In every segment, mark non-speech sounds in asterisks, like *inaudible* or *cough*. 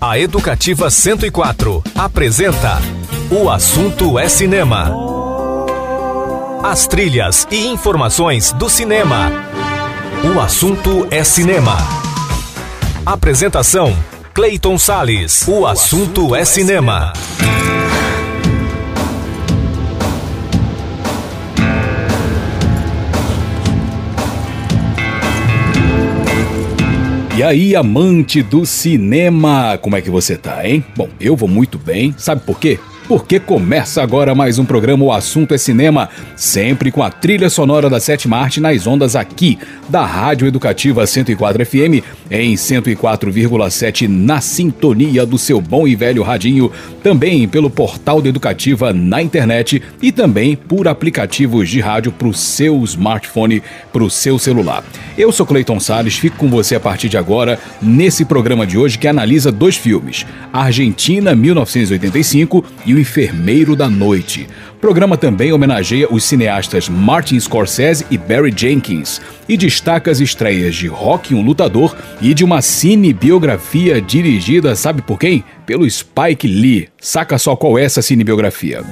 A Educativa 104 apresenta O Assunto é Cinema. As trilhas e informações do cinema. O Assunto é Cinema. Apresentação: Clayton Sales. O Assunto é Cinema. E aí, amante do cinema, como é que você tá, hein? Bom, eu vou muito bem. Sabe por quê? Porque começa agora mais um programa O Assunto é Cinema, sempre com a trilha sonora da sétima arte nas ondas aqui, da Rádio Educativa 104 FM, em 104,7 na sintonia do seu bom e velho radinho, também pelo portal da Educativa na internet e também por aplicativos de rádio para o seu smartphone, para o seu celular. Eu sou Cleiton Sales, fico com você a partir de agora nesse programa de hoje que analisa dois filmes: Argentina 1985 e o Enfermeiro da Noite. O programa também homenageia os cineastas Martin Scorsese e Barry Jenkins e destaca as estreias de Rock um Lutador e de uma cinebiografia dirigida, sabe por quem? Pelo Spike Lee. Saca só qual é essa cinebiografia.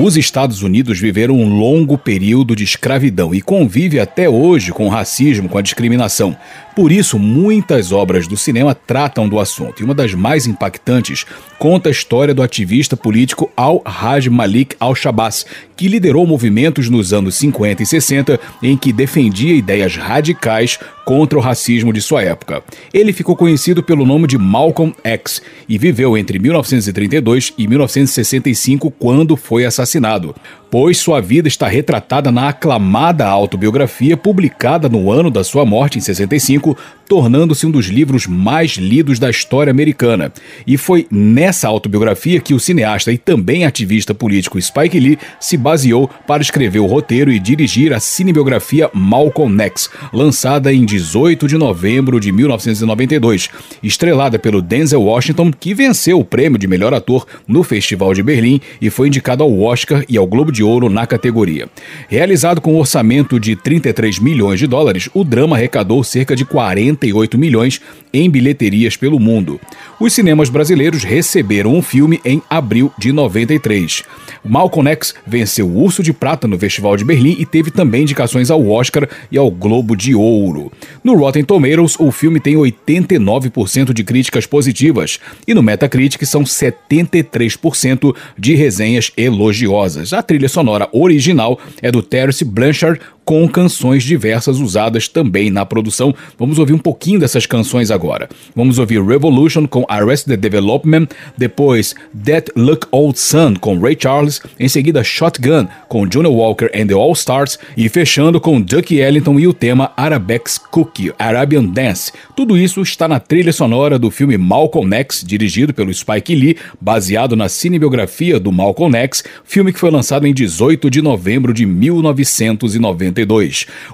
Os Estados Unidos viveram um longo período de escravidão e convive até hoje com o racismo, com a discriminação. Por isso, muitas obras do cinema tratam do assunto. E uma das mais impactantes conta a história do ativista político Al-Haj Malik Al-Shabazz, que liderou movimentos nos anos 50 e 60 em que defendia ideias radicais contra o racismo de sua época. Ele ficou conhecido pelo nome de Malcolm X e viveu entre 1932 e 1965 quando foi assassinado pois sua vida está retratada na aclamada autobiografia publicada no ano da sua morte, em 65, tornando-se um dos livros mais lidos da história americana. E foi nessa autobiografia que o cineasta e também ativista político Spike Lee se baseou para escrever o roteiro e dirigir a cinebiografia Malcolm X, lançada em 18 de novembro de 1992, estrelada pelo Denzel Washington, que venceu o prêmio de melhor ator no Festival de Berlim e foi indicado ao Oscar e ao Globo de Ouro na categoria. Realizado com um orçamento de 33 milhões de dólares, o drama arrecadou cerca de 48 milhões em bilheterias pelo mundo. Os cinemas brasileiros receberam o um filme em abril de 93. Malcolm X venceu o Urso de Prata no Festival de Berlim e teve também indicações ao Oscar e ao Globo de Ouro. No Rotten Tomatoes, o filme tem 89% de críticas positivas e no Metacritic são 73% de resenhas elogiosas. A trilha sonora original é do Terence Blanchard, com canções diversas usadas também na produção. Vamos ouvir um pouquinho dessas canções agora. Vamos ouvir Revolution com Arrested Development, depois That Look Old Sun com Ray Charles, em seguida Shotgun com Johnny Walker and the All Stars e fechando com Ducky Ellington e o tema Arabex Cookie, Arabian Dance. Tudo isso está na trilha sonora do filme Malcolm X, dirigido pelo Spike Lee, baseado na cinebiografia do Malcolm X, filme que foi lançado em 18 de novembro de 1990.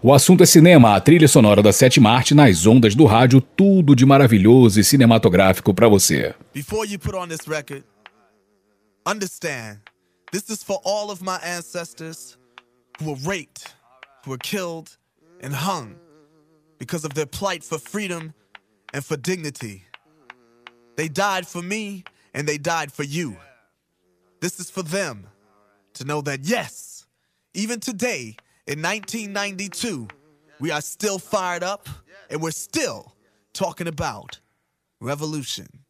O assunto é cinema, a trilha sonora da sétima arte nas ondas do rádio, tudo de maravilhoso e cinematográfico para você. Before you put on this record, understand, this is for all of my ancestors who were raped, who were killed and hung because of their plight for freedom and for dignity. They died for me and they died for you. This is for them to know that yes, even today, in 1992, we are still fired up and we're still talking about revolution.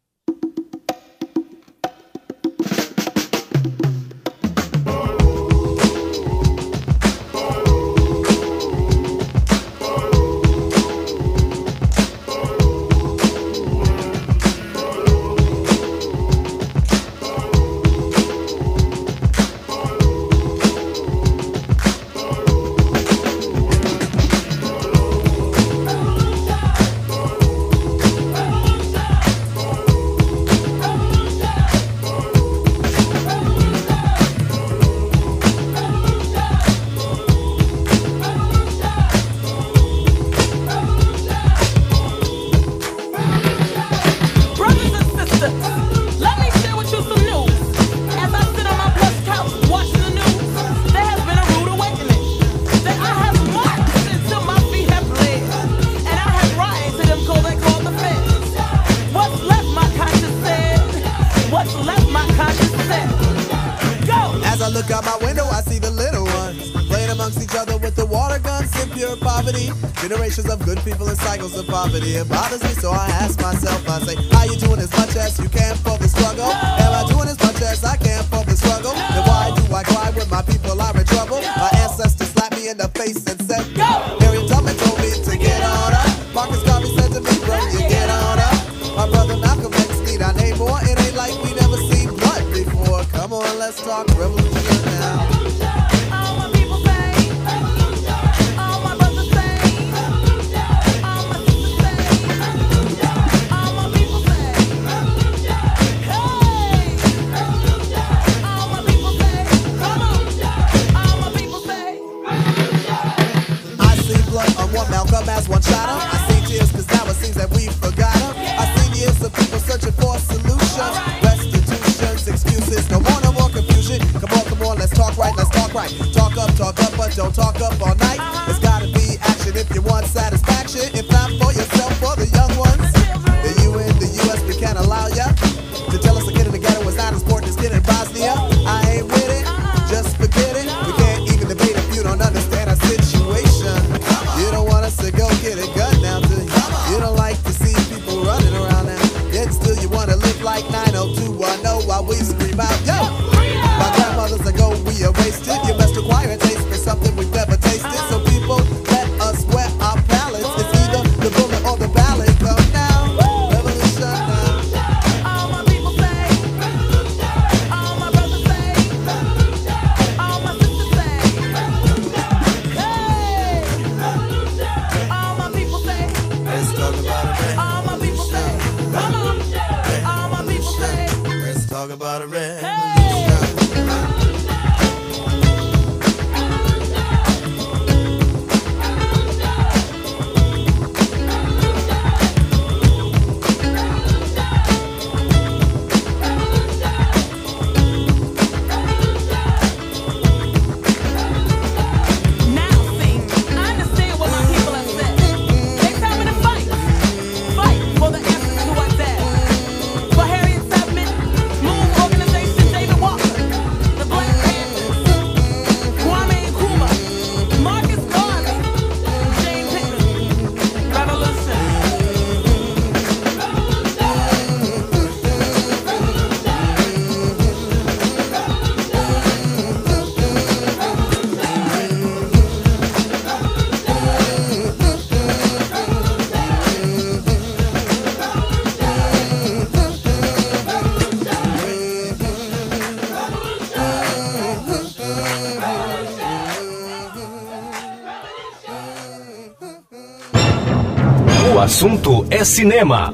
assunto é cinema.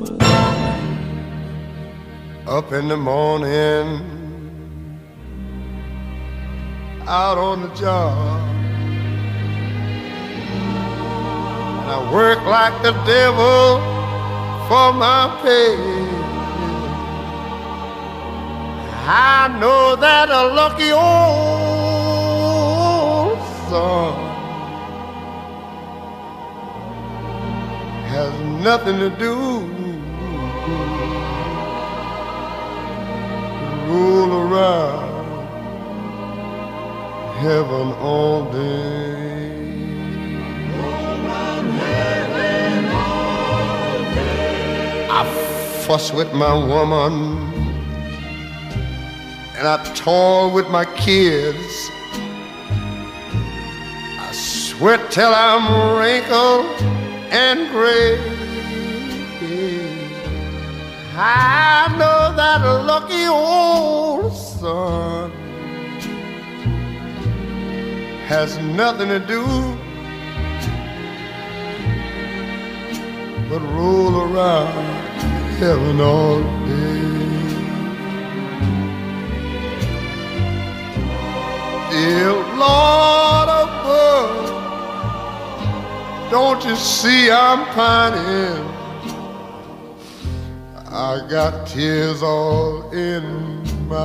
Up in the morning, out on the job, and I work like the devil for my pay. I know that a lucky old song. nothing to do. Roll around heaven all day. I fuss with my woman and I toil with my kids. I sweat till I'm wrinkled and gray. I know that lucky old sun has nothing to do but roll around heaven all day. Dear Lord above, don't you see I'm pining? I got tears all in my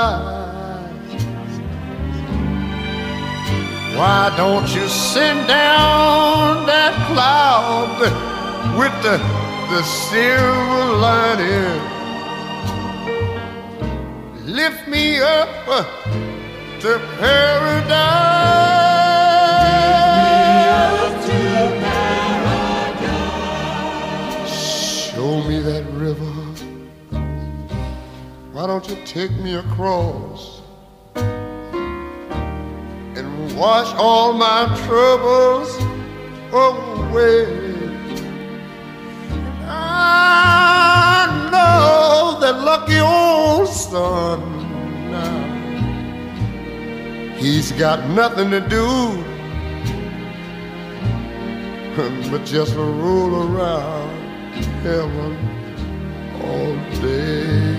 eyes. Why don't you send down that cloud with the, the silver lining? Lift me up to heaven. River. Why don't you take me across and wash all my troubles away? I know that lucky old son now. He's got nothing to do *laughs* but just roll around heaven all day.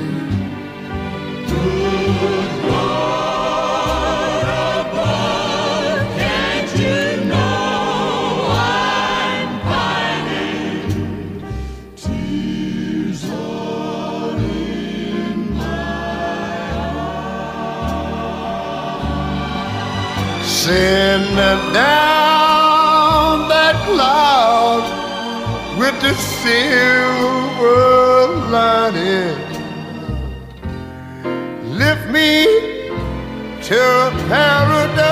Above, can't you know I'm pining? Tears in my eyes. Down. With the silver lining. Lift me to paradise.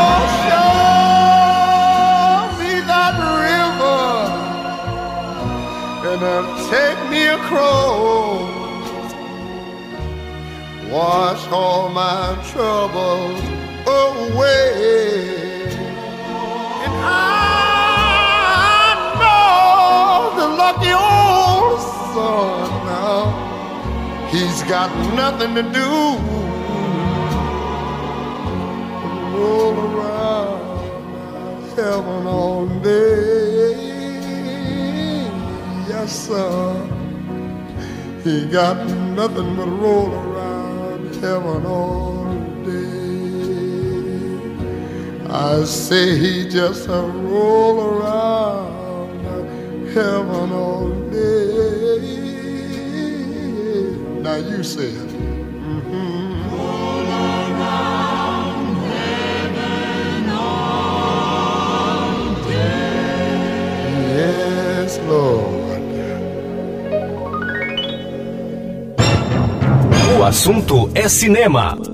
Oh, show me that river and take me across wash all my troubles away. Lucky old son now, he's got nothing to do. but Roll around heaven all day. Yes, sir. He got nothing but roll around heaven all day. I say he just a roll around heaven all day. Now you say it. O assunto é cinema.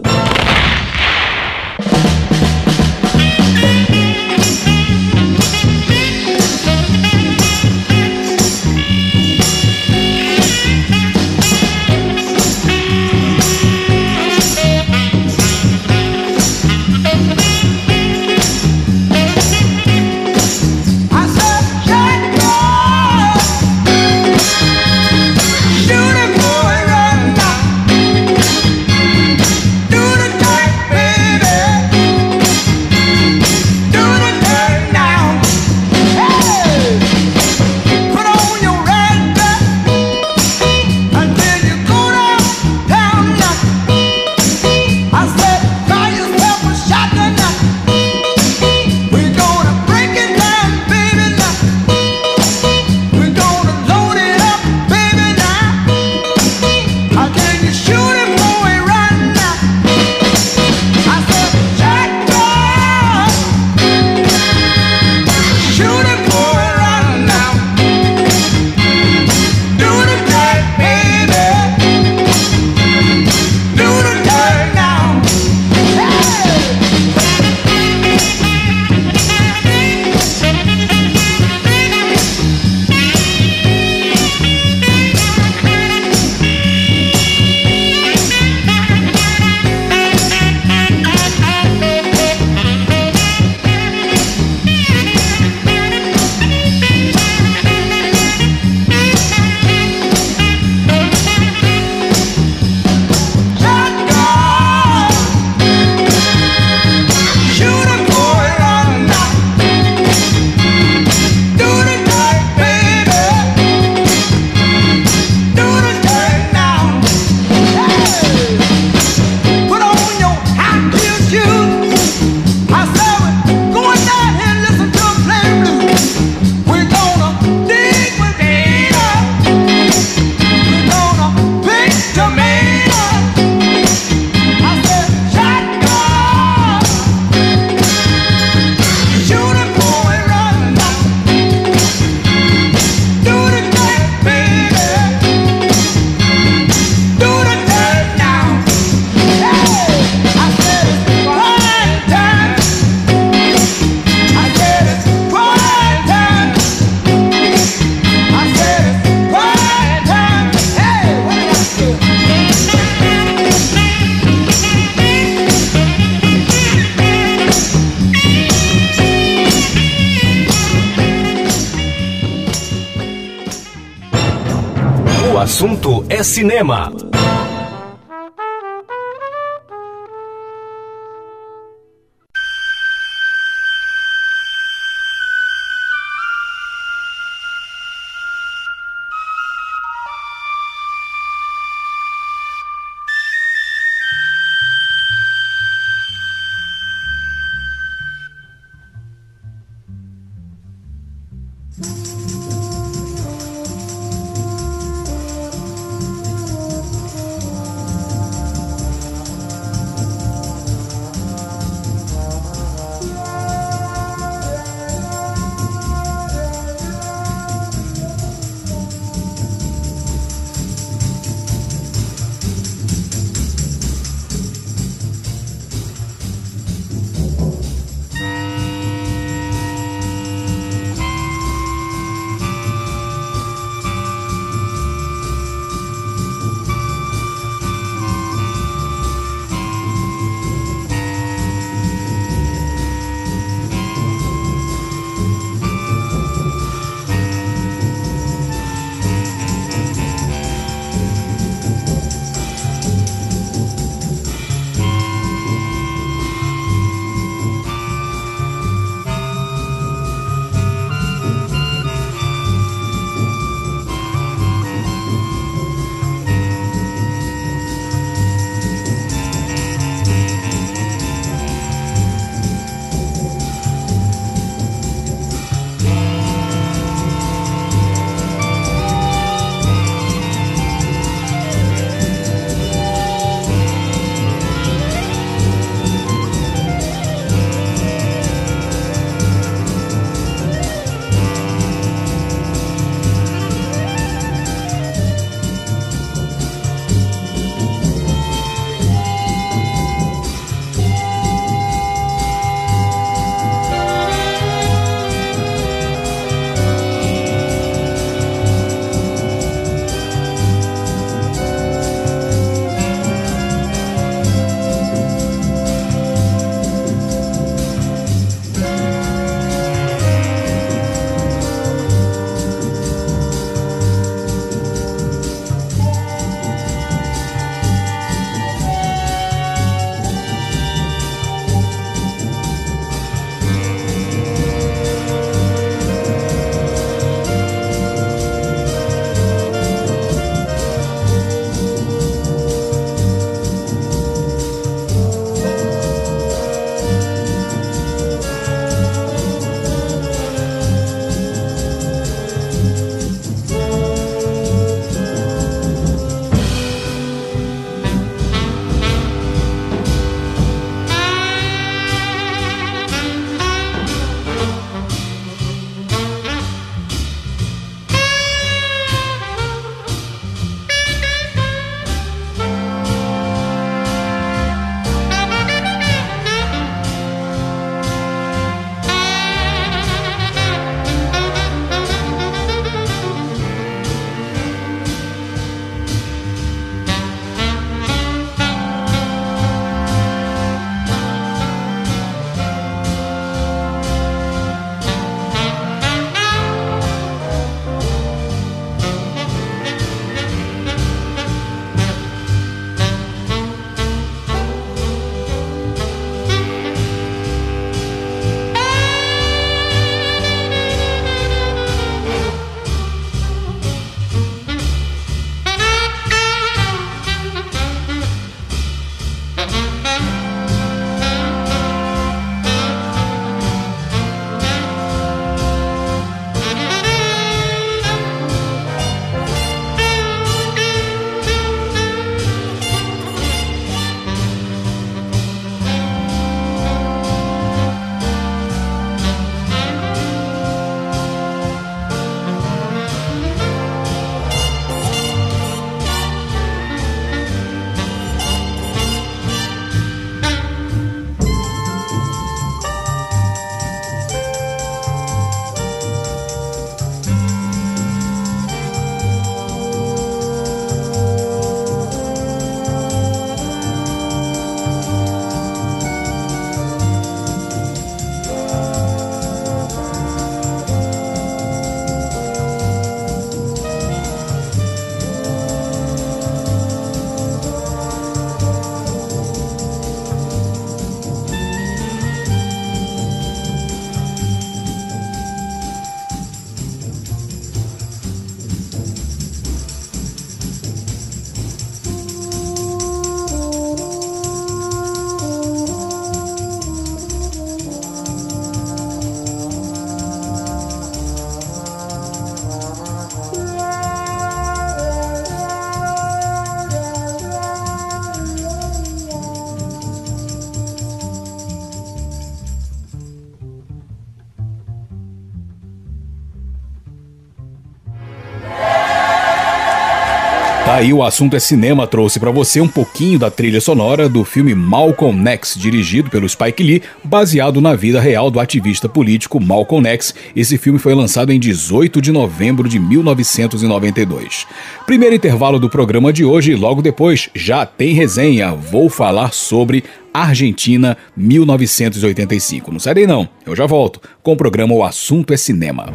Aí o assunto é cinema trouxe para você um pouquinho da trilha sonora do filme Malcolm X, dirigido pelo Spike Lee, baseado na vida real do ativista político Malcolm X. Esse filme foi lançado em 18 de novembro de 1992. Primeiro intervalo do programa de hoje e logo depois já tem resenha. Vou falar sobre Argentina 1985. Não sai daí não, eu já volto com o programa O Assunto é Cinema.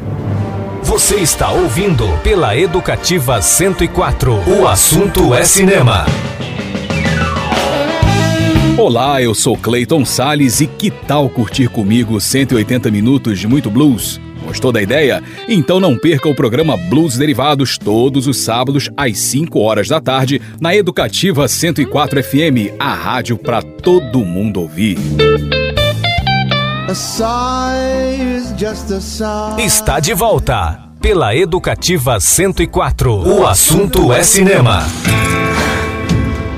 Você está ouvindo pela Educativa 104. O assunto é cinema. Olá, eu sou Clayton Sales e que tal curtir comigo 180 minutos de muito blues? Gostou da ideia? Então não perca o programa Blues Derivados todos os sábados às 5 horas da tarde na Educativa 104 FM, a rádio para todo mundo ouvir. Está de volta pela Educativa 104. O assunto é cinema.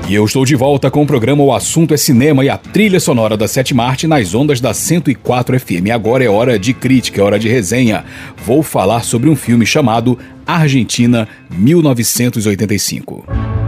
E eu estou de volta com o programa O Assunto é Cinema e a trilha sonora da Sete Marte nas ondas da 104 FM. Agora é hora de crítica, é hora de resenha. Vou falar sobre um filme chamado Argentina 1985.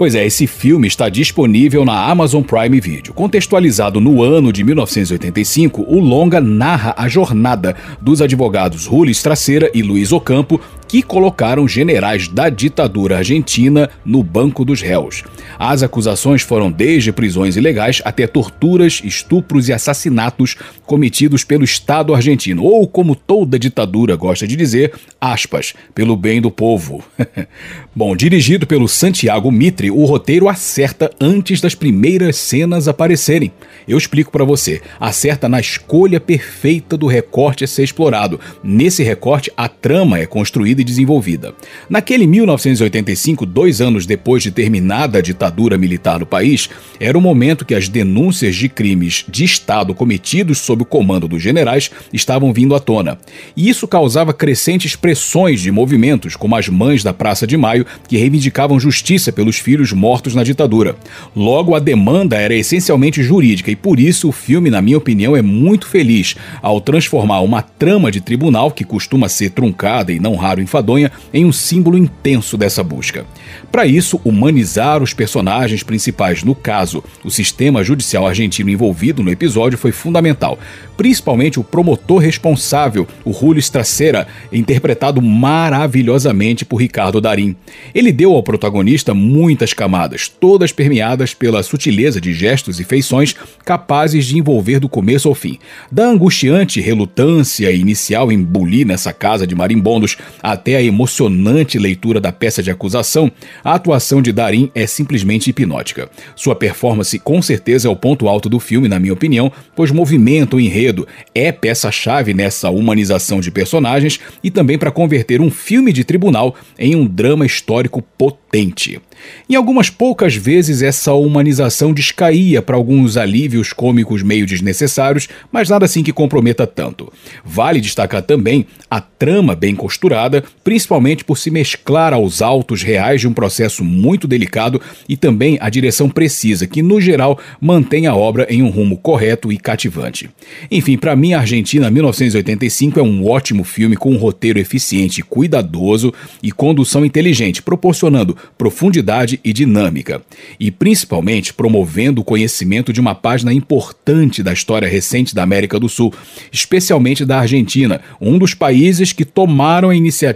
Pois é, esse filme está disponível na Amazon Prime Video. Contextualizado no ano de 1985, o longa narra a jornada dos advogados Julio Straceira e Luiz Ocampo que colocaram generais da ditadura argentina no banco dos réus. As acusações foram desde prisões ilegais até torturas, estupros e assassinatos cometidos pelo Estado argentino, ou como toda ditadura gosta de dizer, aspas, pelo bem do povo. *laughs* Bom, dirigido pelo Santiago Mitre, o roteiro acerta antes das primeiras cenas aparecerem. Eu explico para você. Acerta na escolha perfeita do recorte a ser explorado. Nesse recorte, a trama é construída e desenvolvida. Naquele 1985, dois anos depois de terminada a ditadura militar no país, era o momento que as denúncias de crimes de Estado cometidos sob o comando dos generais estavam vindo à tona. E isso causava crescentes pressões de movimentos, como as mães da Praça de Maio, que reivindicavam justiça pelos filhos mortos na ditadura. Logo, a demanda era essencialmente jurídica e por isso o filme, na minha opinião, é muito feliz ao transformar uma trama de tribunal, que costuma ser truncada e não raro enfadonha, em um símbolo intenso dessa busca. Para isso, humanizar os personagens principais, no caso, o sistema judicial argentino envolvido no episódio, foi fundamental. Principalmente o promotor responsável, o Julio Straceira, interpretado maravilhosamente por Ricardo Darim. Ele deu ao protagonista muitas camadas, todas permeadas pela sutileza de gestos e feições capazes de envolver do começo ao fim. Da angustiante relutância inicial em bulir nessa casa de marimbondos até a emocionante leitura da peça de acusação, a atuação de Darim é simplesmente hipnótica. Sua performance com certeza é o ponto alto do filme, na minha opinião, pois movimenta o enredo, é peça-chave nessa humanização de personagens e também para converter um filme de tribunal em um drama histórico potente. Em algumas poucas vezes essa humanização descaía para alguns alívios cômicos meio desnecessários, mas nada assim que comprometa tanto. Vale destacar também a trama bem costurada, principalmente por se mesclar aos autos reais de um processo muito delicado e também a direção precisa, que no geral mantém a obra em um rumo correto e cativante. Enfim, para mim, Argentina 1985 é um ótimo filme com um roteiro eficiente cuidadoso e condução inteligente, proporcionando profundidade e dinâmica, e principalmente promovendo o conhecimento de uma página importante da história recente da América do Sul, especialmente da Argentina, um dos países que tomaram a iniciativa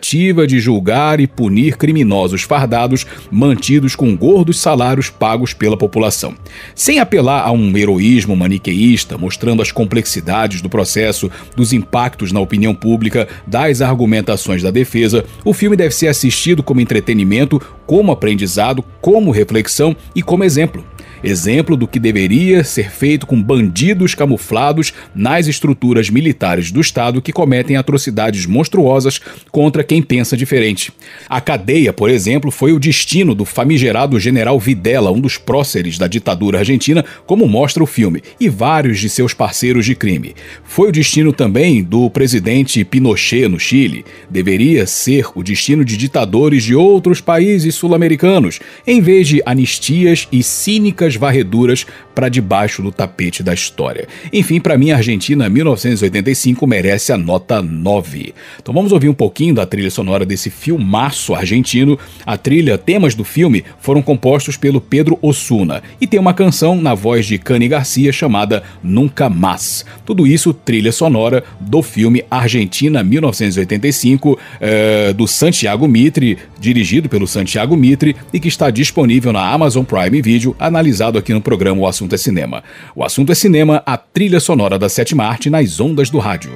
de julgar e punir criminosos fardados mantidos com gordos salários pagos pela população. Sem apelar a um heroísmo maniqueísta, mostrando as complexidades do processo, dos impactos na opinião pública, das argumentações da defesa, o filme deve ser assistido como entretenimento, como aprendizado, como reflexão e como exemplo exemplo do que deveria ser feito com bandidos camuflados nas estruturas militares do Estado que cometem atrocidades monstruosas contra quem pensa diferente. A cadeia, por exemplo, foi o destino do famigerado general Videla, um dos próceres da ditadura argentina, como mostra o filme, e vários de seus parceiros de crime. Foi o destino também do presidente Pinochet no Chile. Deveria ser o destino de ditadores de outros países sul-americanos, em vez de anistias e cínicas varreduras para debaixo do tapete da história. Enfim, para mim, a Argentina 1985 merece a nota 9. Então vamos ouvir um pouquinho da trilha sonora desse filmaço argentino. A trilha, temas do filme foram compostos pelo Pedro Osuna e tem uma canção na voz de Cani Garcia chamada Nunca Más. Tudo isso trilha sonora do filme Argentina 1985 é, do Santiago Mitre, dirigido pelo Santiago Mitre e que está disponível na Amazon Prime Video, analisado aqui no programa O Assunto é Cinema. O Assunto é Cinema, a trilha sonora da sétima arte nas ondas do rádio.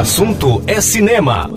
Assunto é cinema.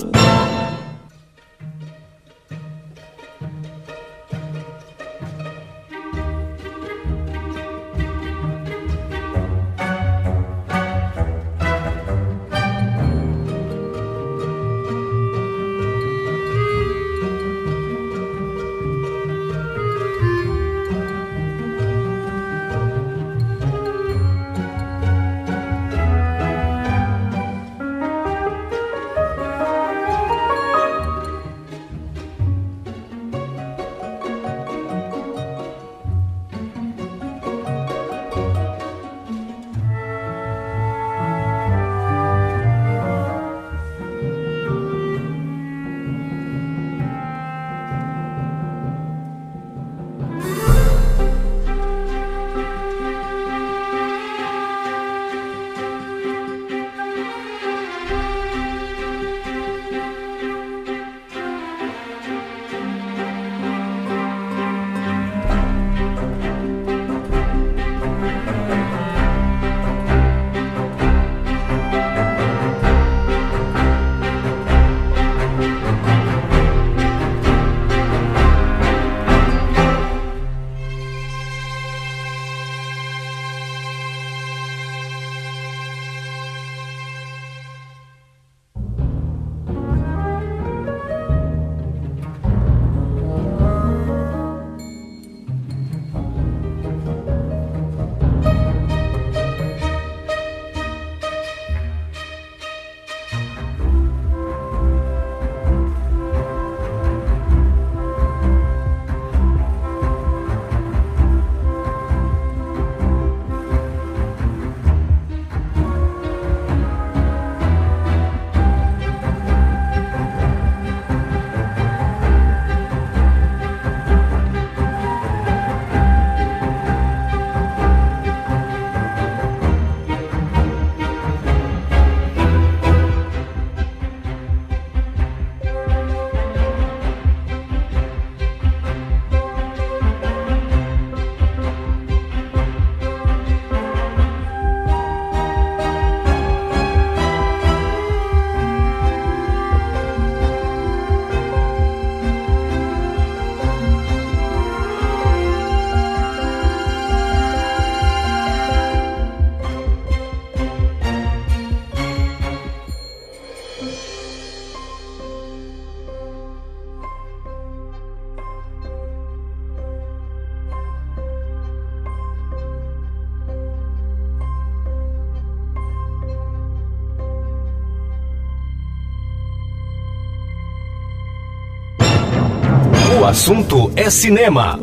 Assunto é cinema.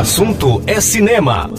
Assunto é cinema.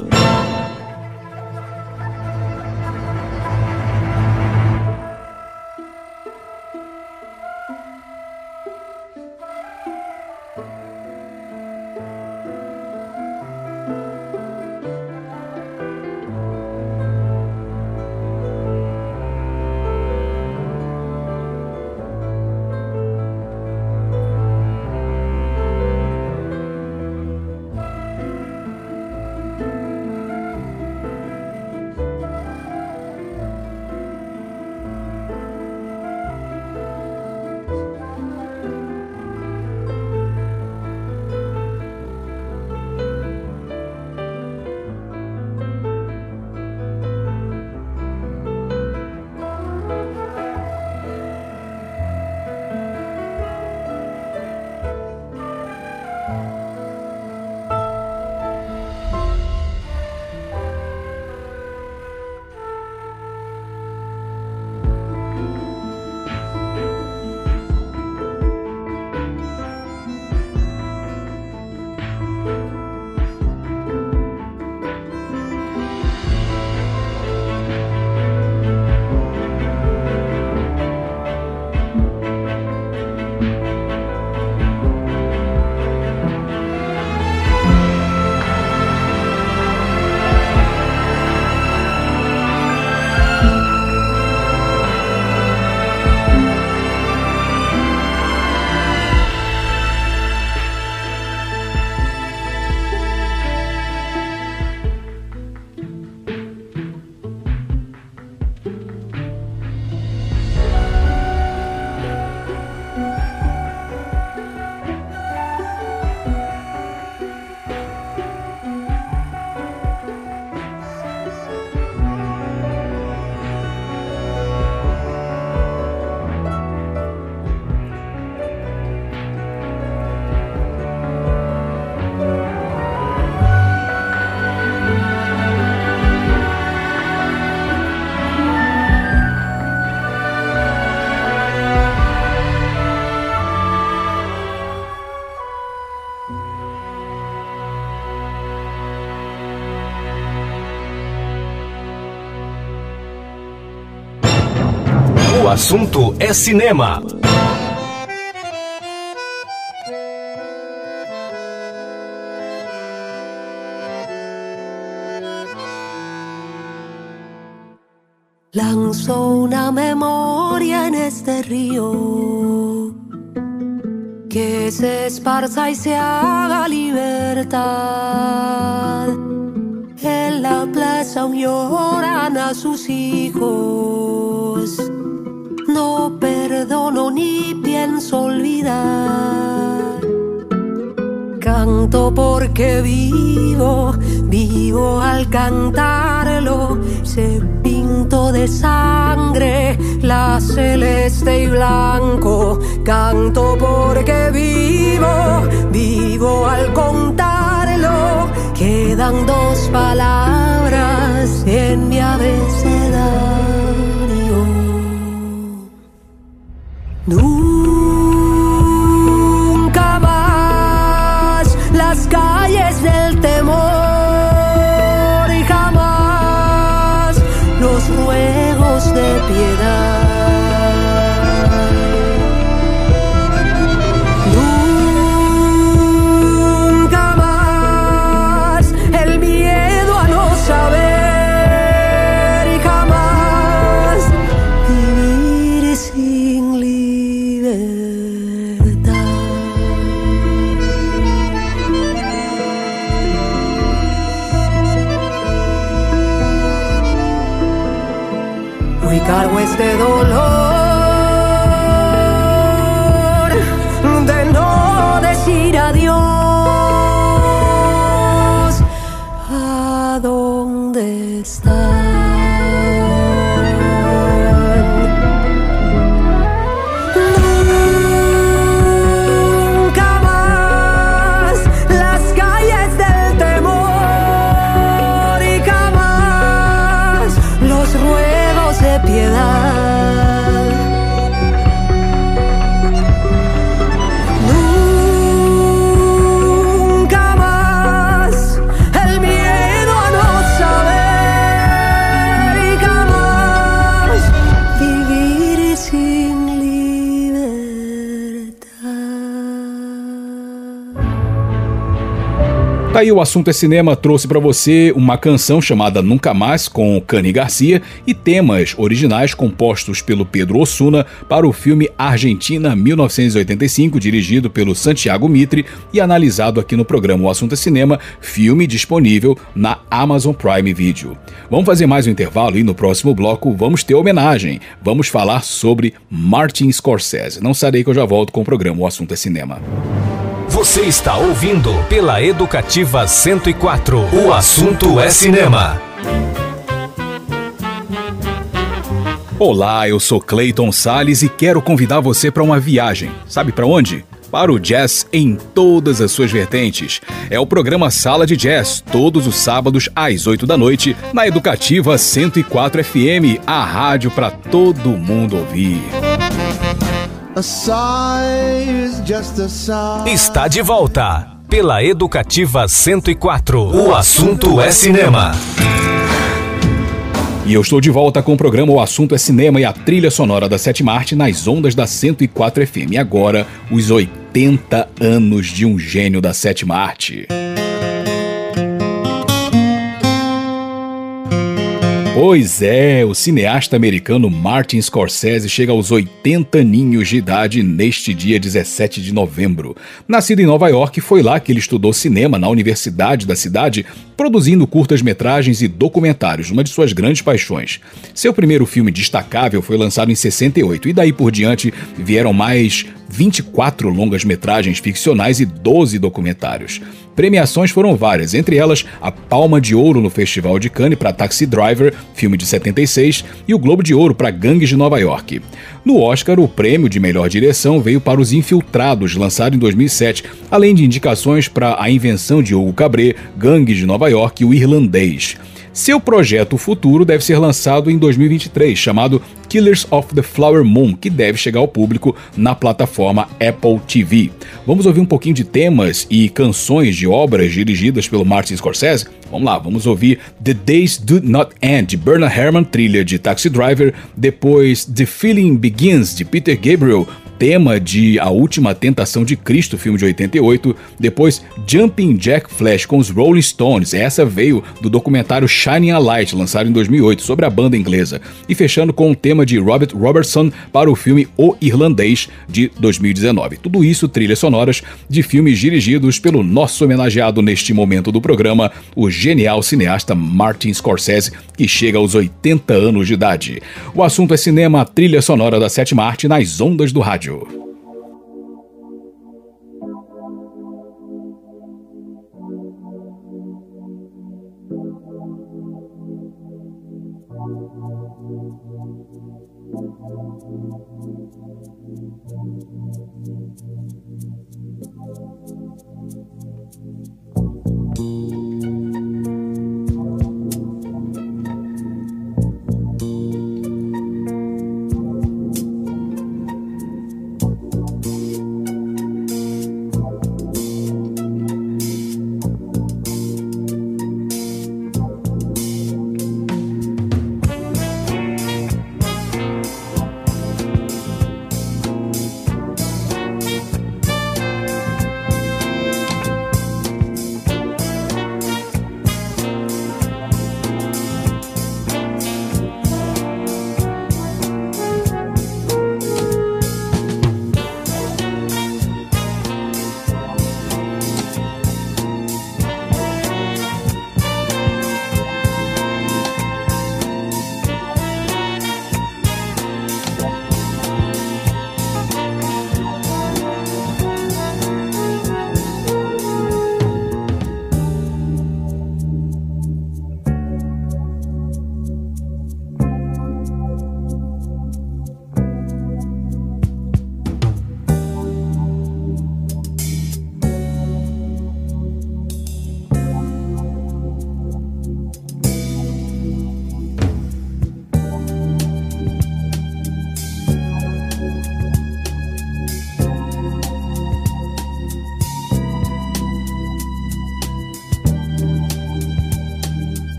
assunto é cinema. Lanzó una memoria en este río que se esparza y se haga libertad. En la plaza aún lloran a sus hijos ni pienso olvidar. Canto porque vivo, vivo al cantarlo. Se pinto de sangre la celeste y blanco. Canto porque vivo, vivo al contarlo. Quedan dos palabras en mi abecedario. Aí o assunto é cinema trouxe pra você uma canção chamada Nunca Mais com Cani Garcia e temas originais compostos pelo Pedro Osuna para o filme Argentina 1985, dirigido pelo Santiago Mitre e analisado aqui no programa O Assunto é Cinema, filme disponível na Amazon Prime Video. Vamos fazer mais um intervalo e no próximo bloco vamos ter homenagem. Vamos falar sobre Martin Scorsese. Não sarei que eu já volto com o programa O Assunto é Cinema. Você está ouvindo pela Educativa 104. O assunto é cinema. Olá, eu sou Clayton Sales e quero convidar você para uma viagem. Sabe para onde? Para o jazz em todas as suas vertentes. É o programa Sala de Jazz, todos os sábados às 8 da noite, na Educativa 104 FM, a rádio para todo mundo ouvir. Está de volta pela Educativa 104. O assunto é cinema. E eu estou de volta com o programa O Assunto é Cinema e a trilha sonora da Sétima Arte nas ondas da 104 FM. E agora, os 80 anos de um gênio da Sétima Arte. Pois é, o cineasta americano Martin Scorsese chega aos 80 aninhos de idade neste dia 17 de novembro. Nascido em Nova York, foi lá que ele estudou cinema na universidade da cidade, produzindo curtas-metragens e documentários, uma de suas grandes paixões. Seu primeiro filme destacável foi lançado em 68 e daí por diante vieram mais 24 longas-metragens ficcionais e 12 documentários. Premiações foram várias, entre elas a Palma de Ouro no Festival de Cannes para Taxi Driver, filme de 76, e o Globo de Ouro para Gangues de Nova York. No Oscar, o prêmio de melhor direção veio para Os Infiltrados, lançado em 2007, além de indicações para A Invenção de Hugo Cabret, Gangues de Nova York e O Irlandês. Seu projeto futuro deve ser lançado em 2023, chamado Killers of the Flower Moon, que deve chegar ao público na plataforma Apple TV. Vamos ouvir um pouquinho de temas e canções de obras dirigidas pelo Martin Scorsese? Vamos lá, vamos ouvir The Days Do Not End, de Bernard Herrmann, trilha de Taxi Driver, depois The Feeling Begins, de Peter Gabriel, tema de A Última Tentação de Cristo, filme de 88. Depois, Jumping Jack Flash com os Rolling Stones. Essa veio do documentário Shining a Light, lançado em 2008, sobre a banda inglesa. E fechando com o tema de Robert Robertson para o filme O Irlandês, de 2019. Tudo isso trilhas sonoras de filmes dirigidos pelo nosso homenageado neste momento do programa, o genial cineasta Martin Scorsese, que chega aos 80 anos de idade. O assunto é cinema, trilha sonora da sétima arte nas ondas do rádio. O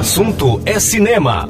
assunto é cinema.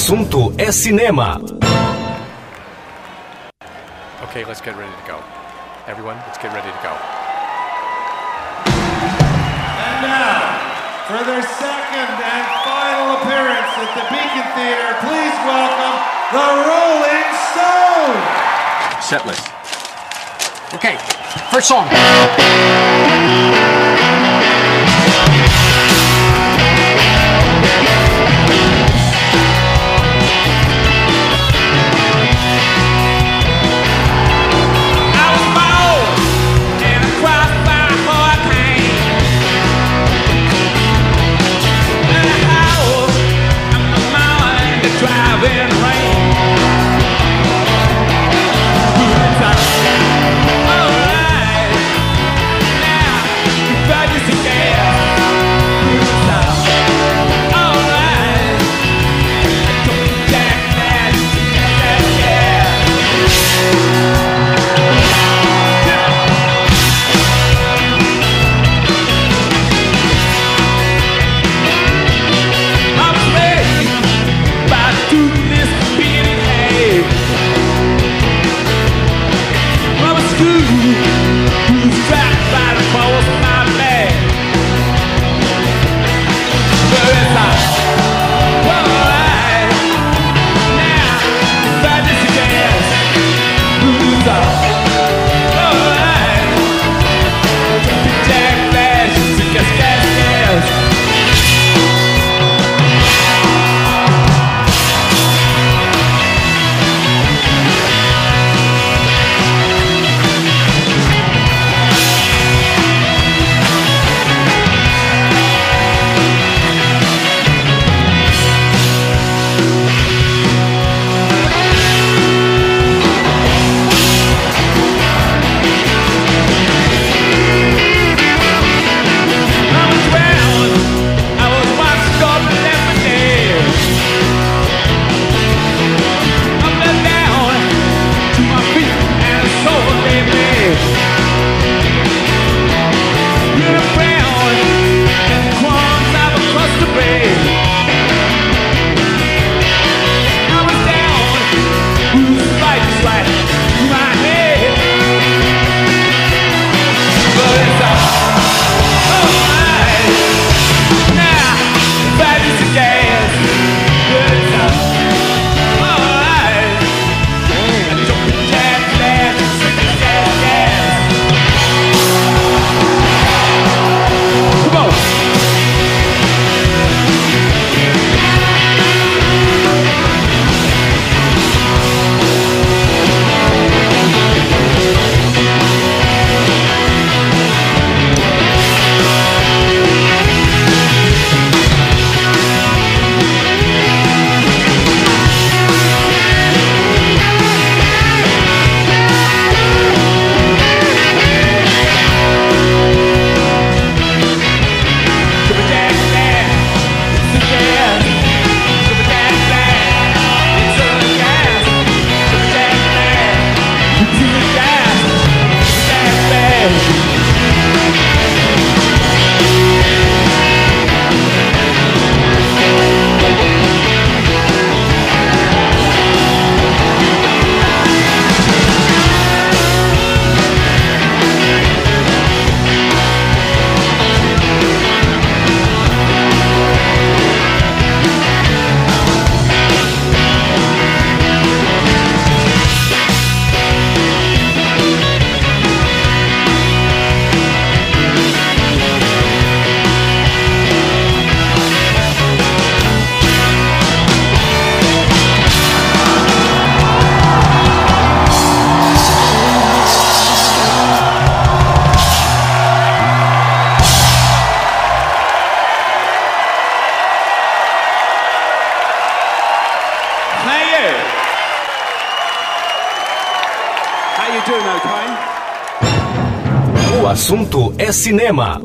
assunto é cinema. Okay, let's get ready to go. Everyone, let's get ready to go. And now, for their second and final appearance at the Beacon Theater, please welcome the Rolling Stones. Set list. Okay, first song. cinema.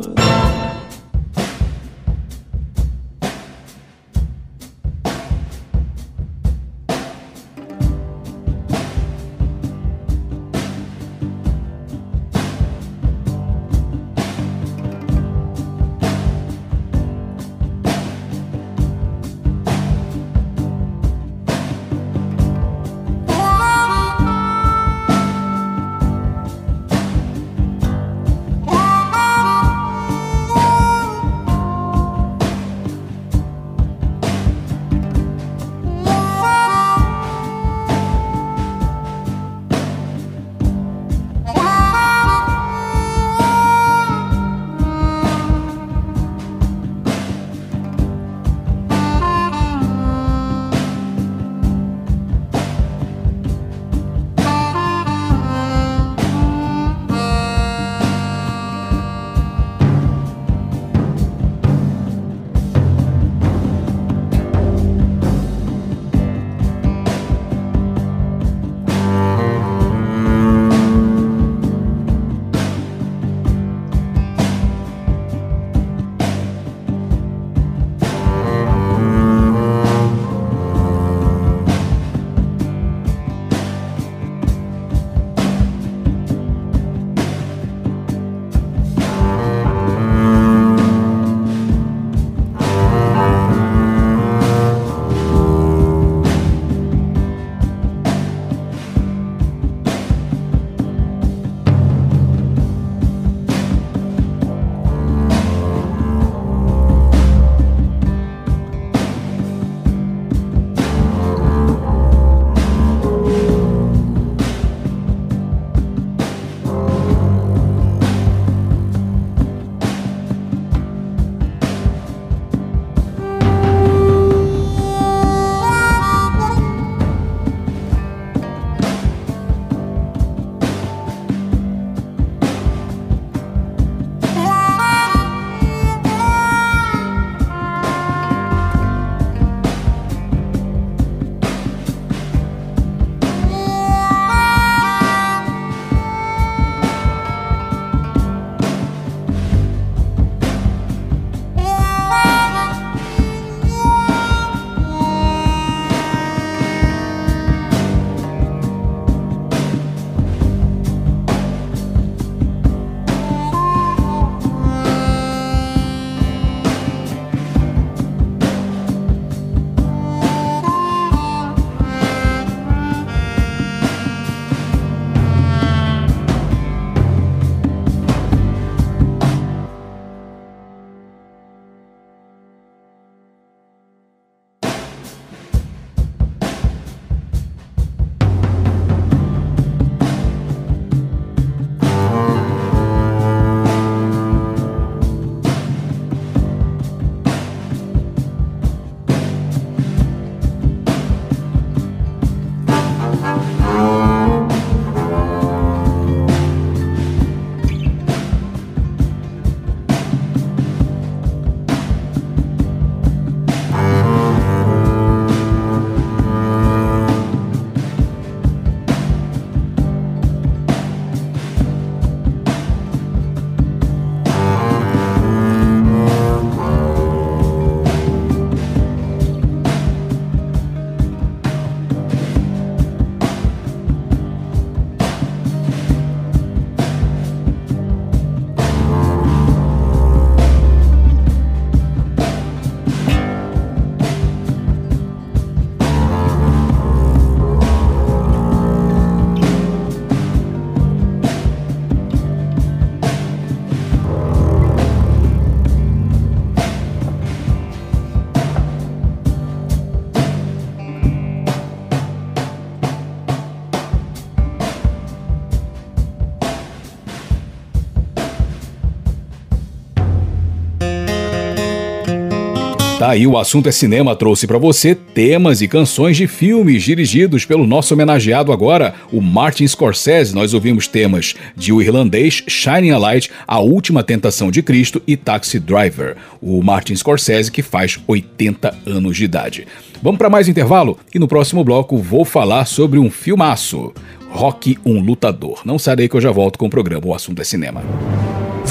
Tá aí, o assunto é cinema trouxe para você temas e canções de filmes dirigidos pelo nosso homenageado agora, o Martin Scorsese. Nós ouvimos temas de O Irlandês, Shining a Light, A Última Tentação de Cristo e Taxi Driver. O Martin Scorsese que faz 80 anos de idade. Vamos para mais intervalo e no próximo bloco vou falar sobre um filmaço. Rock, um lutador. Não sai daí que eu já volto com o programa O Assunto é Cinema.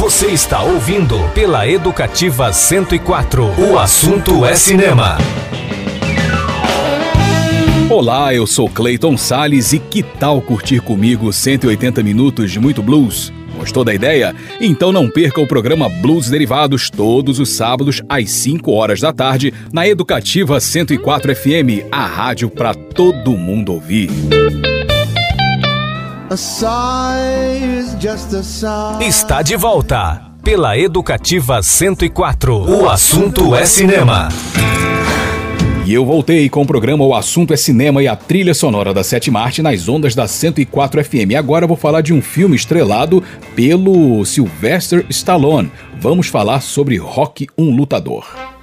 Você está ouvindo pela Educativa 104. O assunto é cinema. Olá, eu sou Clayton Sales e que tal curtir comigo 180 minutos de muito blues? Gostou da ideia? Então não perca o programa Blues Derivados todos os sábados às 5 horas da tarde na Educativa 104 FM, a rádio para todo mundo ouvir. Está de volta pela Educativa 104. O assunto é cinema. E eu voltei com o programa O Assunto é Cinema e a trilha sonora da Sete Marte nas ondas da 104 FM. E agora eu vou falar de um filme estrelado pelo Sylvester Stallone. Vamos falar sobre Rock, um lutador.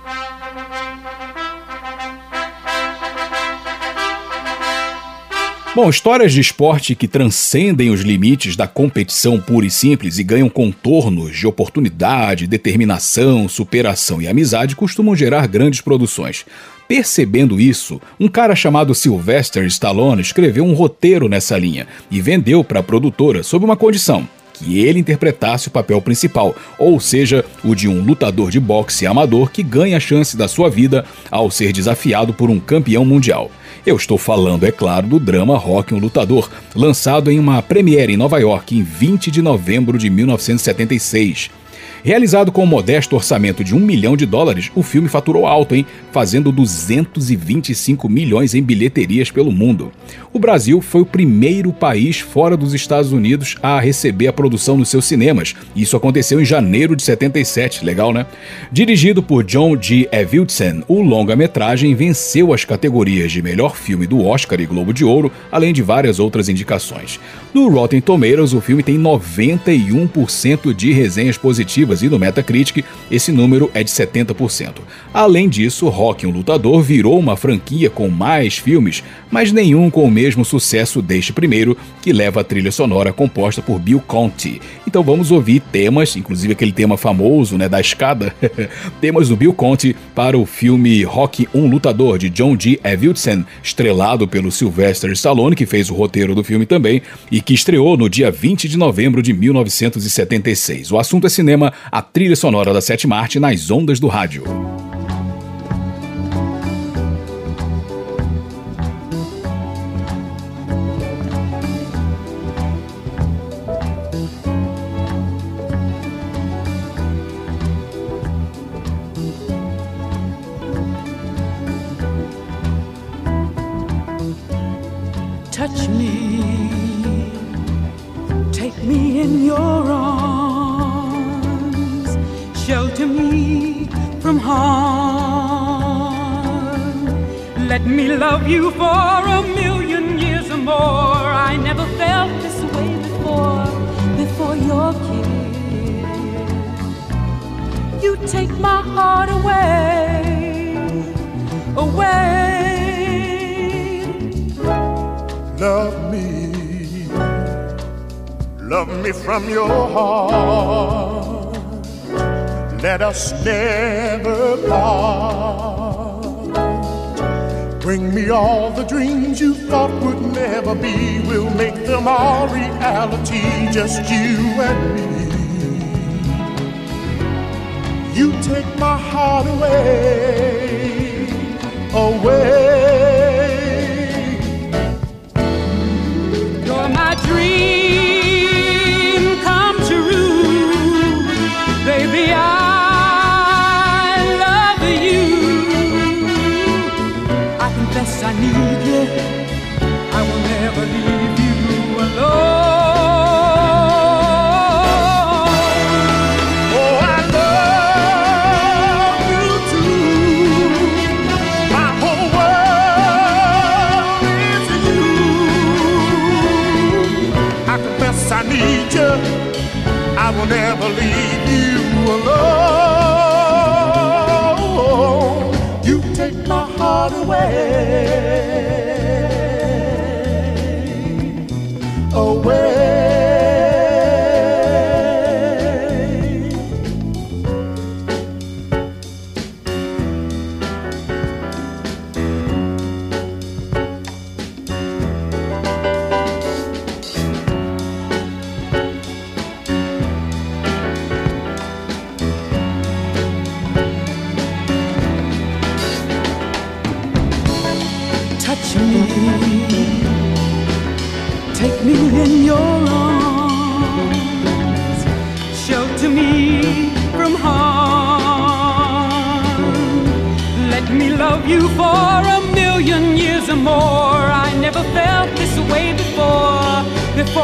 Bom, histórias de esporte que transcendem os limites da competição pura e simples e ganham contornos de oportunidade, determinação, superação e amizade costumam gerar grandes produções. Percebendo isso, um cara chamado Sylvester Stallone escreveu um roteiro nessa linha e vendeu para a produtora sob uma condição: que ele interpretasse o papel principal, ou seja, o de um lutador de boxe amador que ganha a chance da sua vida ao ser desafiado por um campeão mundial. Eu estou falando, é claro, do drama Rock um Lutador, lançado em uma premiere em Nova York em 20 de novembro de 1976. Realizado com um modesto orçamento de um milhão de dólares, o filme faturou alto, hein? Fazendo 225 milhões em bilheterias pelo mundo. O Brasil foi o primeiro país fora dos Estados Unidos a receber a produção nos seus cinemas. Isso aconteceu em janeiro de 77, legal, né? Dirigido por John G. Avildsen, o longa-metragem venceu as categorias de melhor filme do Oscar e Globo de Ouro, além de várias outras indicações. No Rotten Tomatoes, o filme tem 91% de resenhas positivas e no Metacritic esse número é de 70%. Além disso, Rock um Lutador virou uma franquia com mais filmes, mas nenhum com o mesmo sucesso deste primeiro, que leva a trilha sonora composta por Bill Conti. Então vamos ouvir temas, inclusive aquele tema famoso, né, da escada, *laughs* temas do Bill Conti para o filme Rock um Lutador de John G. Avildsen, estrelado pelo Sylvester Stallone, que fez o roteiro do filme também e que estreou no dia 20 de novembro de 1976. O assunto é cinema, a trilha sonora da Sete Marte nas ondas do rádio. Love you for a million years or more. I never felt this way before, before your kiss. You take my heart away, away. Love me, love me from your heart. Let us never part. Bring me all the dreams you thought would never be. We'll make them all reality, just you and me. You take my heart away, away. You're my dream I need you. I will never leave you alone. Oh, I love you too. My whole world is you. I confess I need you. I will never leave you alone. Away.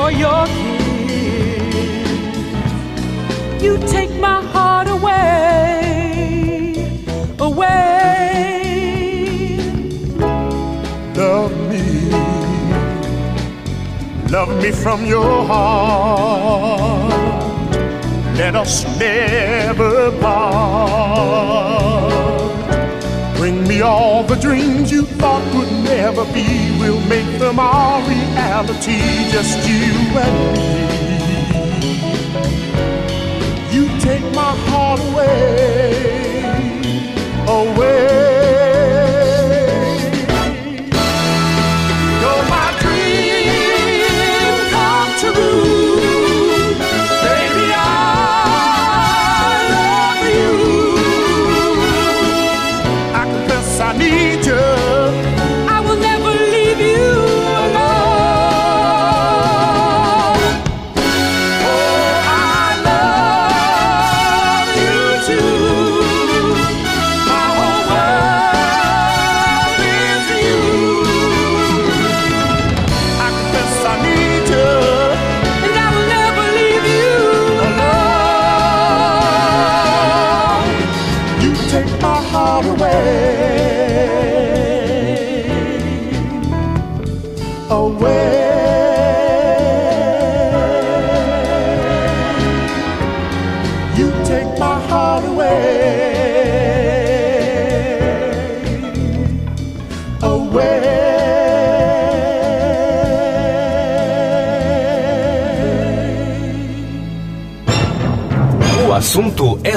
Before your kiss, you take my heart away, away. Love me, love me from your heart. Let us never part. All the dreams you thought would never be. We'll make them our reality, just you and me. You take my heart away, away.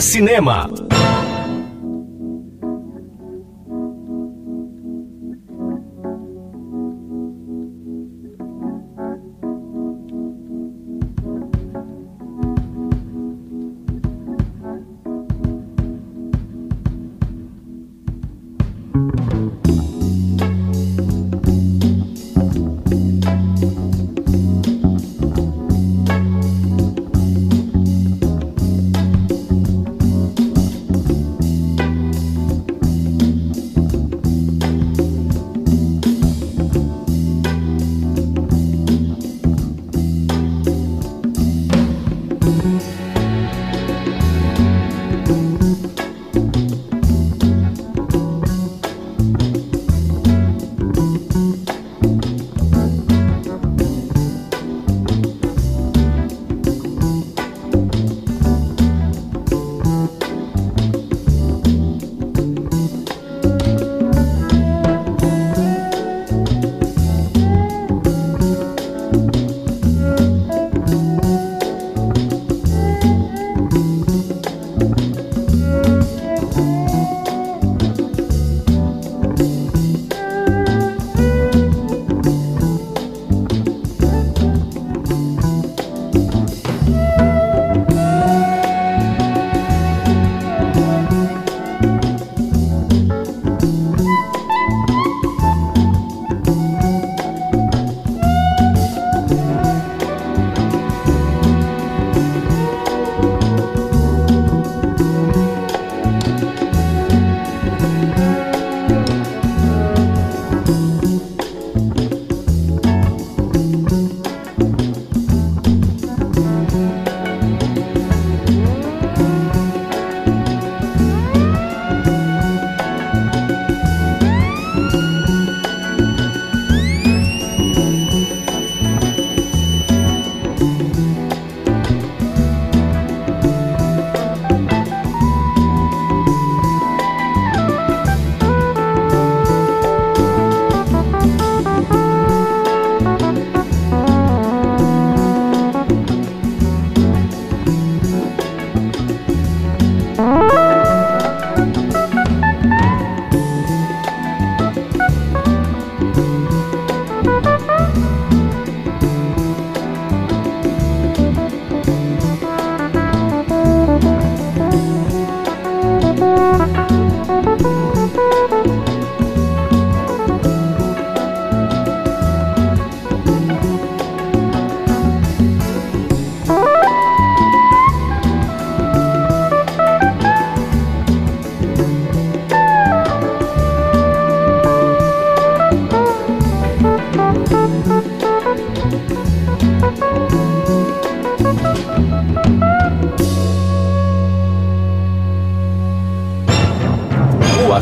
Cinema.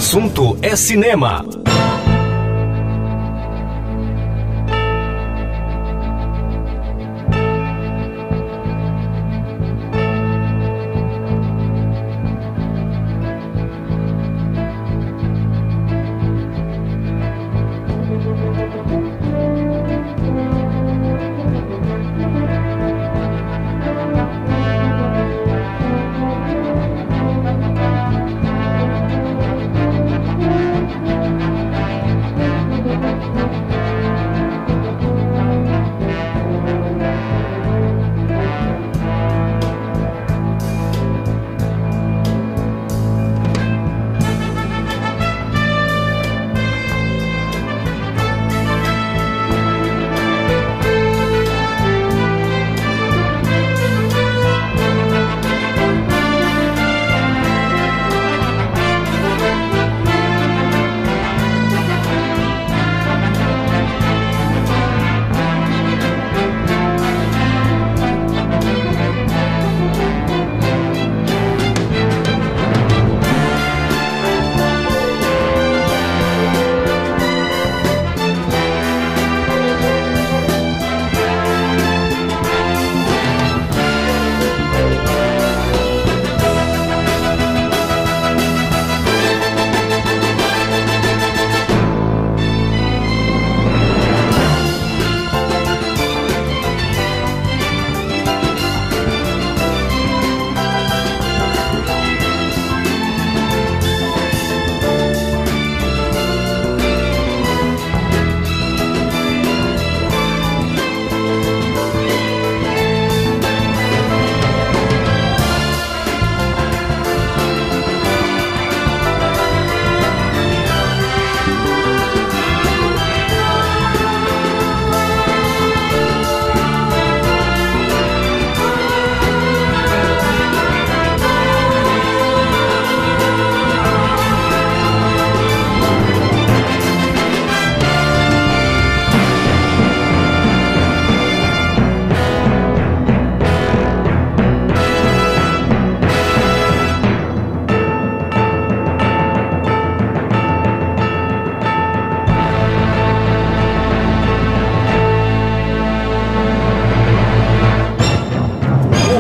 Assunto é cinema.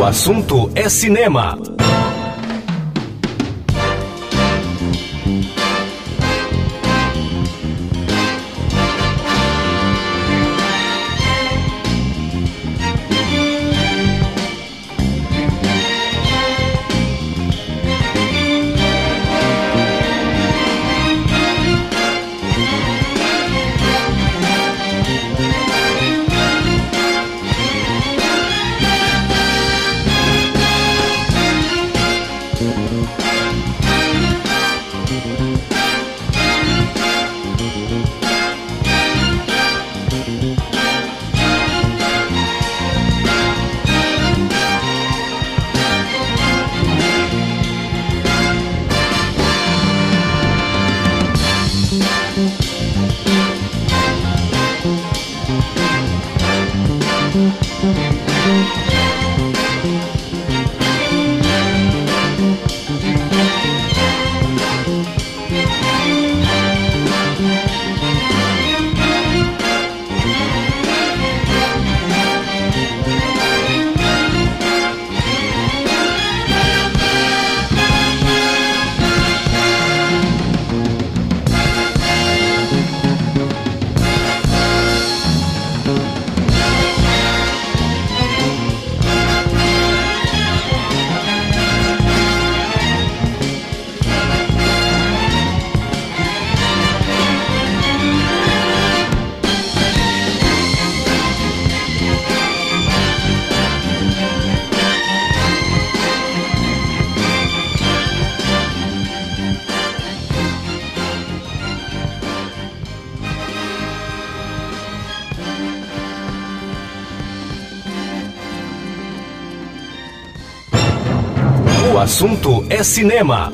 Assunto é cinema. É cinema.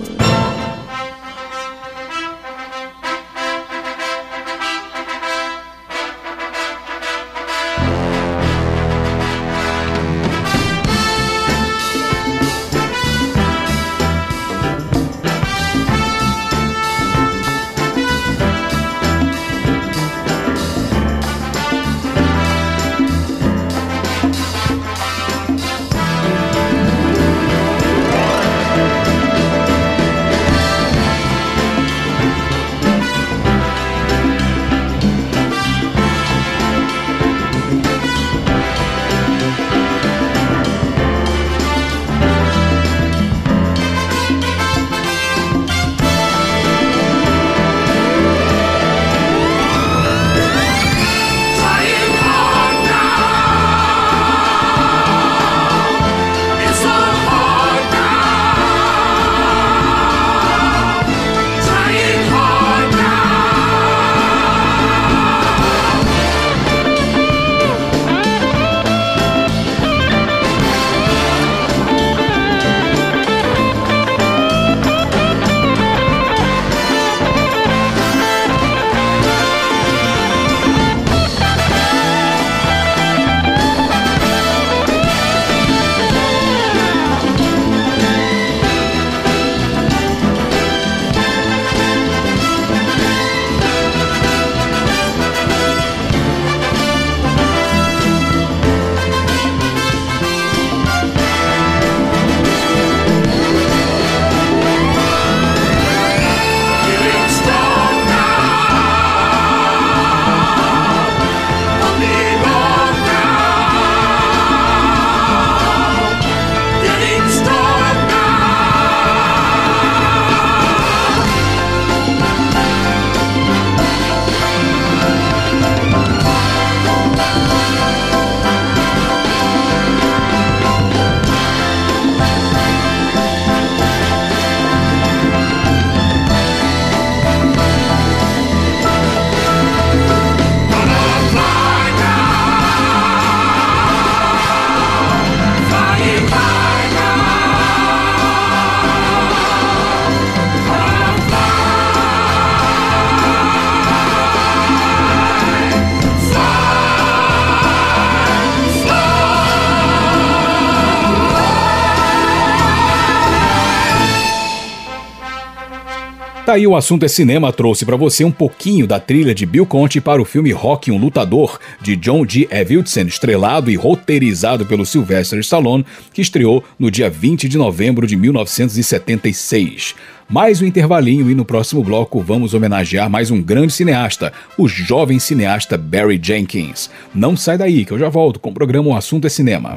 Aí o assunto é cinema trouxe para você um pouquinho da trilha de Bill Conti para o filme Rock um Lutador de John G. Avildsen, estrelado e roteirizado pelo Sylvester Stallone, que estreou no dia 20 de novembro de 1976. Mais um intervalinho e no próximo bloco vamos homenagear mais um grande cineasta, o jovem cineasta Barry Jenkins. Não sai daí que eu já volto com o programa O Assunto é Cinema.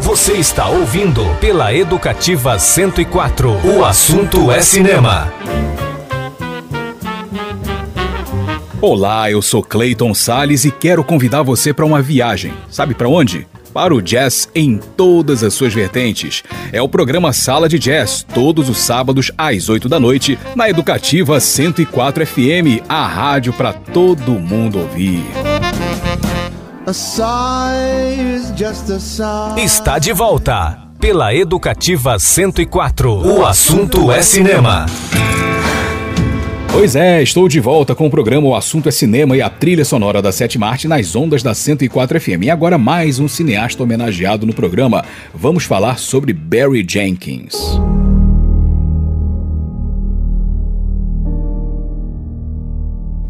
Você está ouvindo pela Educativa 104. O assunto é cinema. Olá, eu sou Clayton Sales e quero convidar você para uma viagem. Sabe para onde? Para o jazz em todas as suas vertentes. É o programa Sala de Jazz, todos os sábados às 8 da noite, na Educativa 104 FM, a rádio para todo mundo ouvir. Está de volta pela Educativa 104. O assunto é cinema. Pois é, estou de volta com o programa O Assunto é Cinema e a trilha sonora da Sétima Arte nas ondas da 104 FM. E agora mais um cineasta homenageado no programa. Vamos falar sobre Barry Jenkins.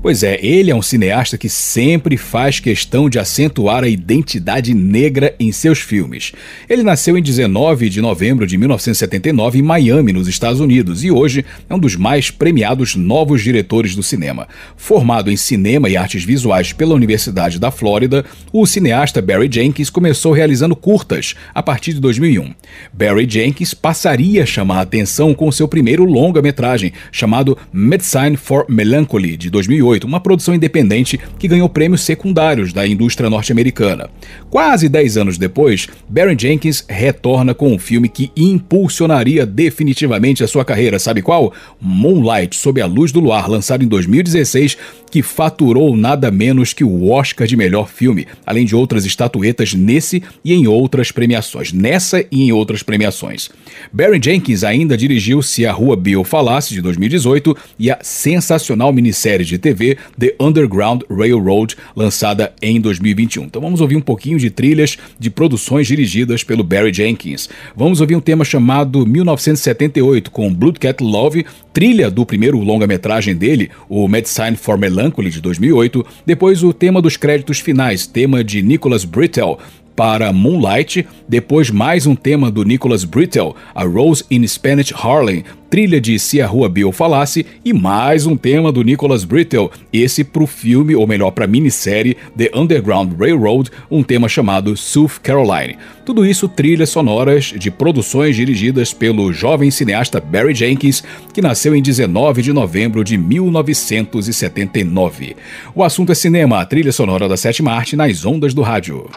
Pois é, ele é um cineasta que sempre faz questão de acentuar a identidade negra em seus filmes. Ele nasceu em 19 de novembro de 1979 em Miami, nos Estados Unidos, e hoje é um dos mais premiados novos diretores do cinema. Formado em cinema e artes visuais pela Universidade da Flórida, o cineasta Barry Jenkins começou realizando curtas a partir de 2001. Barry Jenkins passaria a chamar a atenção com seu primeiro longa-metragem, chamado Medicine for Melancholy, de 2008 uma produção independente que ganhou prêmios secundários da indústria norte-americana. Quase 10 anos depois, Barry Jenkins retorna com um filme que impulsionaria definitivamente a sua carreira, sabe qual? Moonlight, Sob a Luz do Luar, lançado em 2016, que faturou nada menos que o Oscar de melhor filme, além de outras estatuetas nesse e em outras premiações, nessa e em outras premiações. Barry Jenkins ainda dirigiu Se a Rua Bill Falasse, de 2018, e a sensacional minissérie de TV The Underground Railroad, lançada em 2021. Então vamos ouvir um pouquinho de trilhas de produções dirigidas pelo Barry Jenkins. Vamos ouvir um tema chamado 1978 com Blood Cat Love, trilha do primeiro longa-metragem dele, o Medicine for Melancholy de 2008. Depois o tema dos créditos finais, tema de Nicholas Britell, para Moonlight, depois mais um tema do Nicholas Britell, A Rose in Spanish Harlem, trilha de Se a Rua Bill Falasse, e mais um tema do Nicholas Britell, esse pro filme, ou melhor, pra minissérie The Underground Railroad, um tema chamado South Caroline. Tudo isso trilhas sonoras de produções dirigidas pelo jovem cineasta Barry Jenkins, que nasceu em 19 de novembro de 1979. O assunto é cinema, a trilha sonora da sétima arte nas ondas do rádio.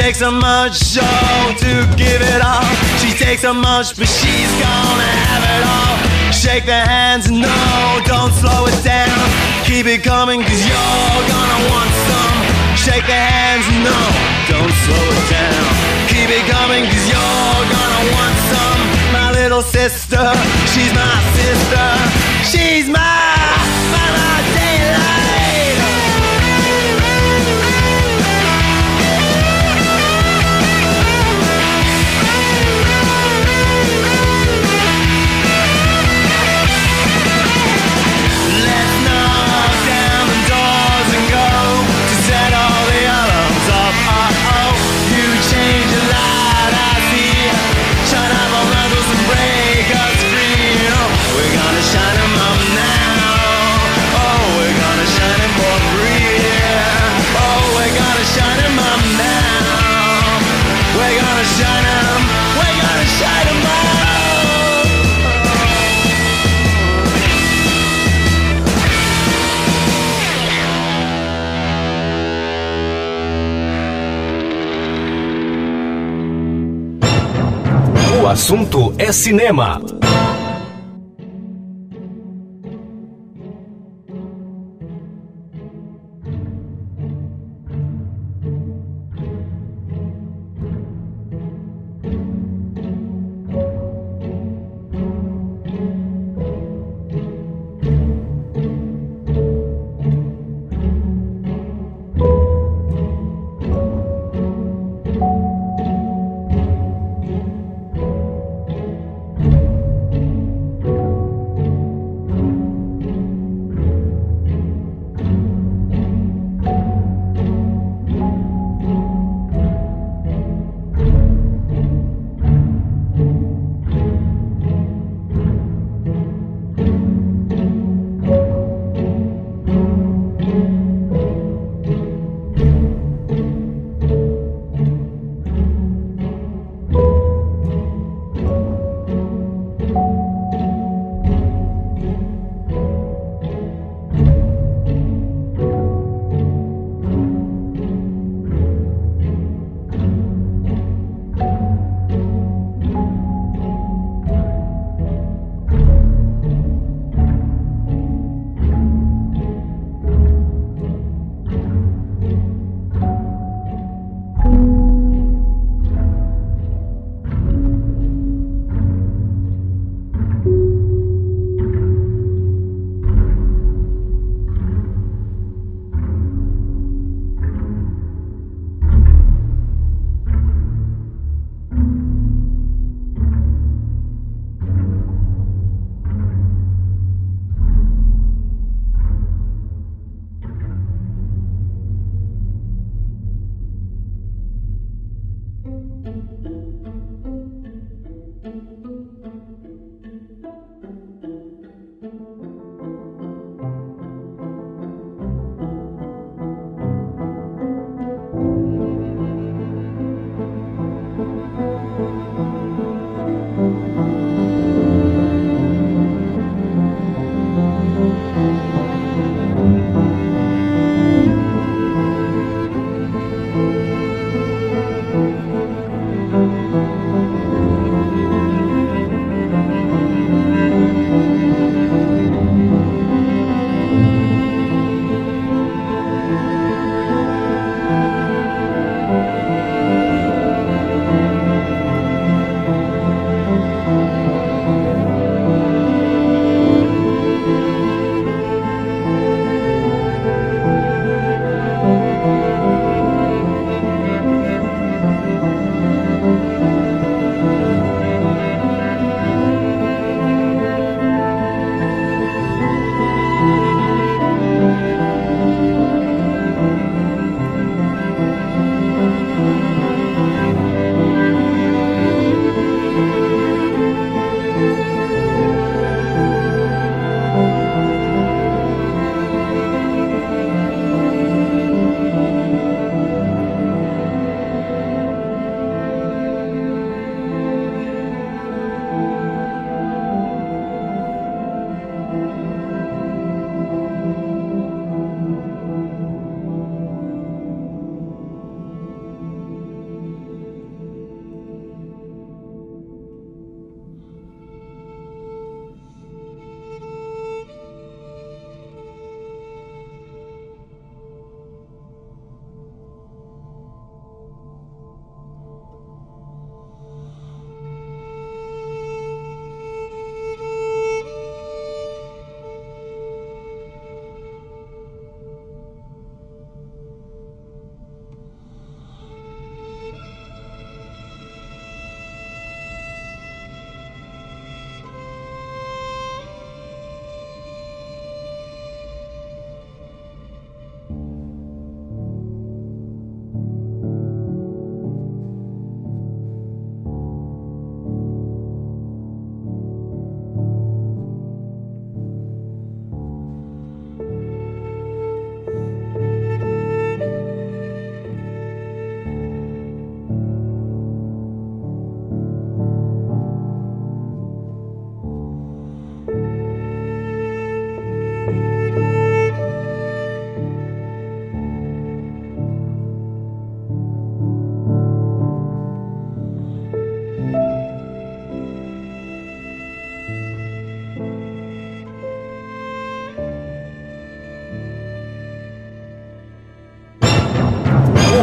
takes a much show to give it all. She takes a much, but she's gonna have it all. Shake their hands, no, don't slow it down. Keep it coming, cause you're gonna want some. Shake their hands, no, don't slow it down. Keep it coming, cause you're gonna want some. My little sister, she's my sister. assunto é cinema.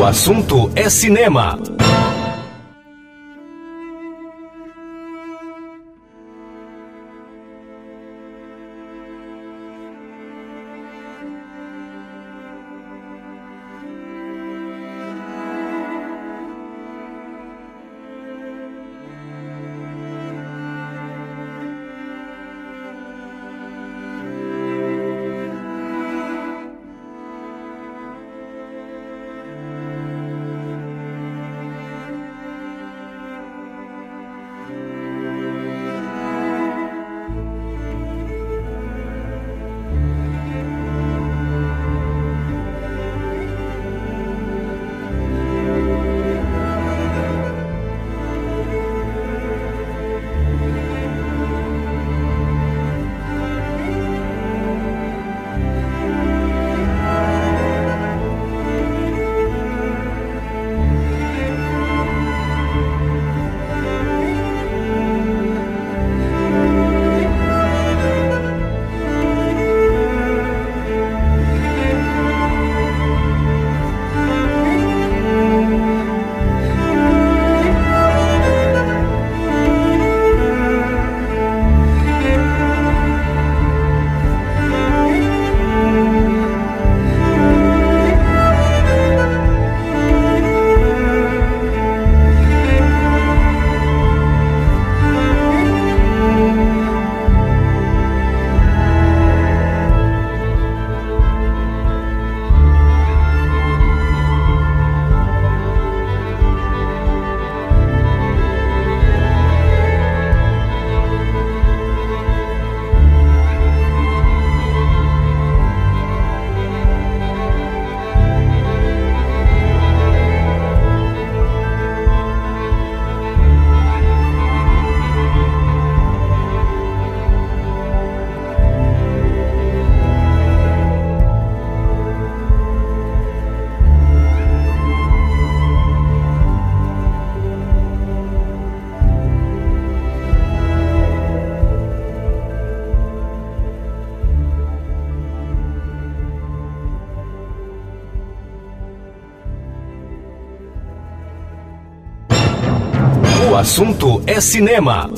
Assunto é cinema. Assunto é cinema.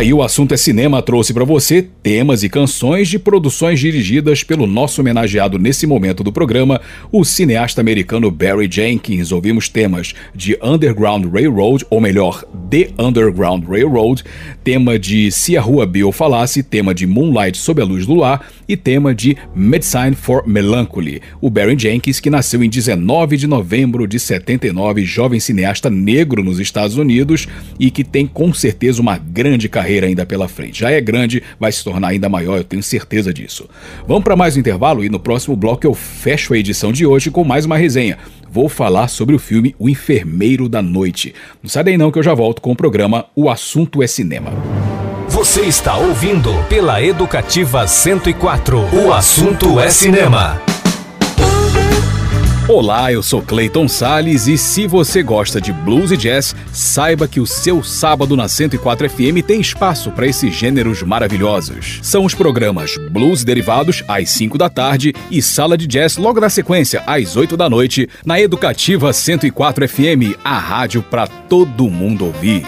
Aí o assunto é cinema trouxe para você temas e canções de produções dirigidas pelo nosso homenageado nesse momento do programa, o cineasta americano Barry Jenkins. Ouvimos temas de Underground Railroad, ou melhor, The Underground Railroad, tema de Se a Rua Bill Falasse, tema de Moonlight sob a luz do lar e tema de Medicine for Melancholy. O Barry Jenkins, que nasceu em 19 de novembro de 79, jovem cineasta negro nos Estados Unidos e que tem com certeza uma grande carreira ainda pela frente. Já é grande, vai se tornar ainda maior, eu tenho certeza disso. Vamos para mais um intervalo e no próximo bloco eu fecho a edição de hoje com mais uma resenha. Vou falar sobre o filme O Enfermeiro da Noite. Não sai daí não que eu já volto com o programa O Assunto é Cinema. Você está ouvindo pela Educativa 104. O assunto é cinema. Olá, eu sou Clayton Sales e se você gosta de blues e jazz, saiba que o seu sábado na 104 FM tem espaço para esses gêneros maravilhosos. São os programas Blues Derivados às 5 da tarde e Sala de Jazz logo na sequência às 8 da noite na Educativa 104 FM, a rádio para todo mundo ouvir.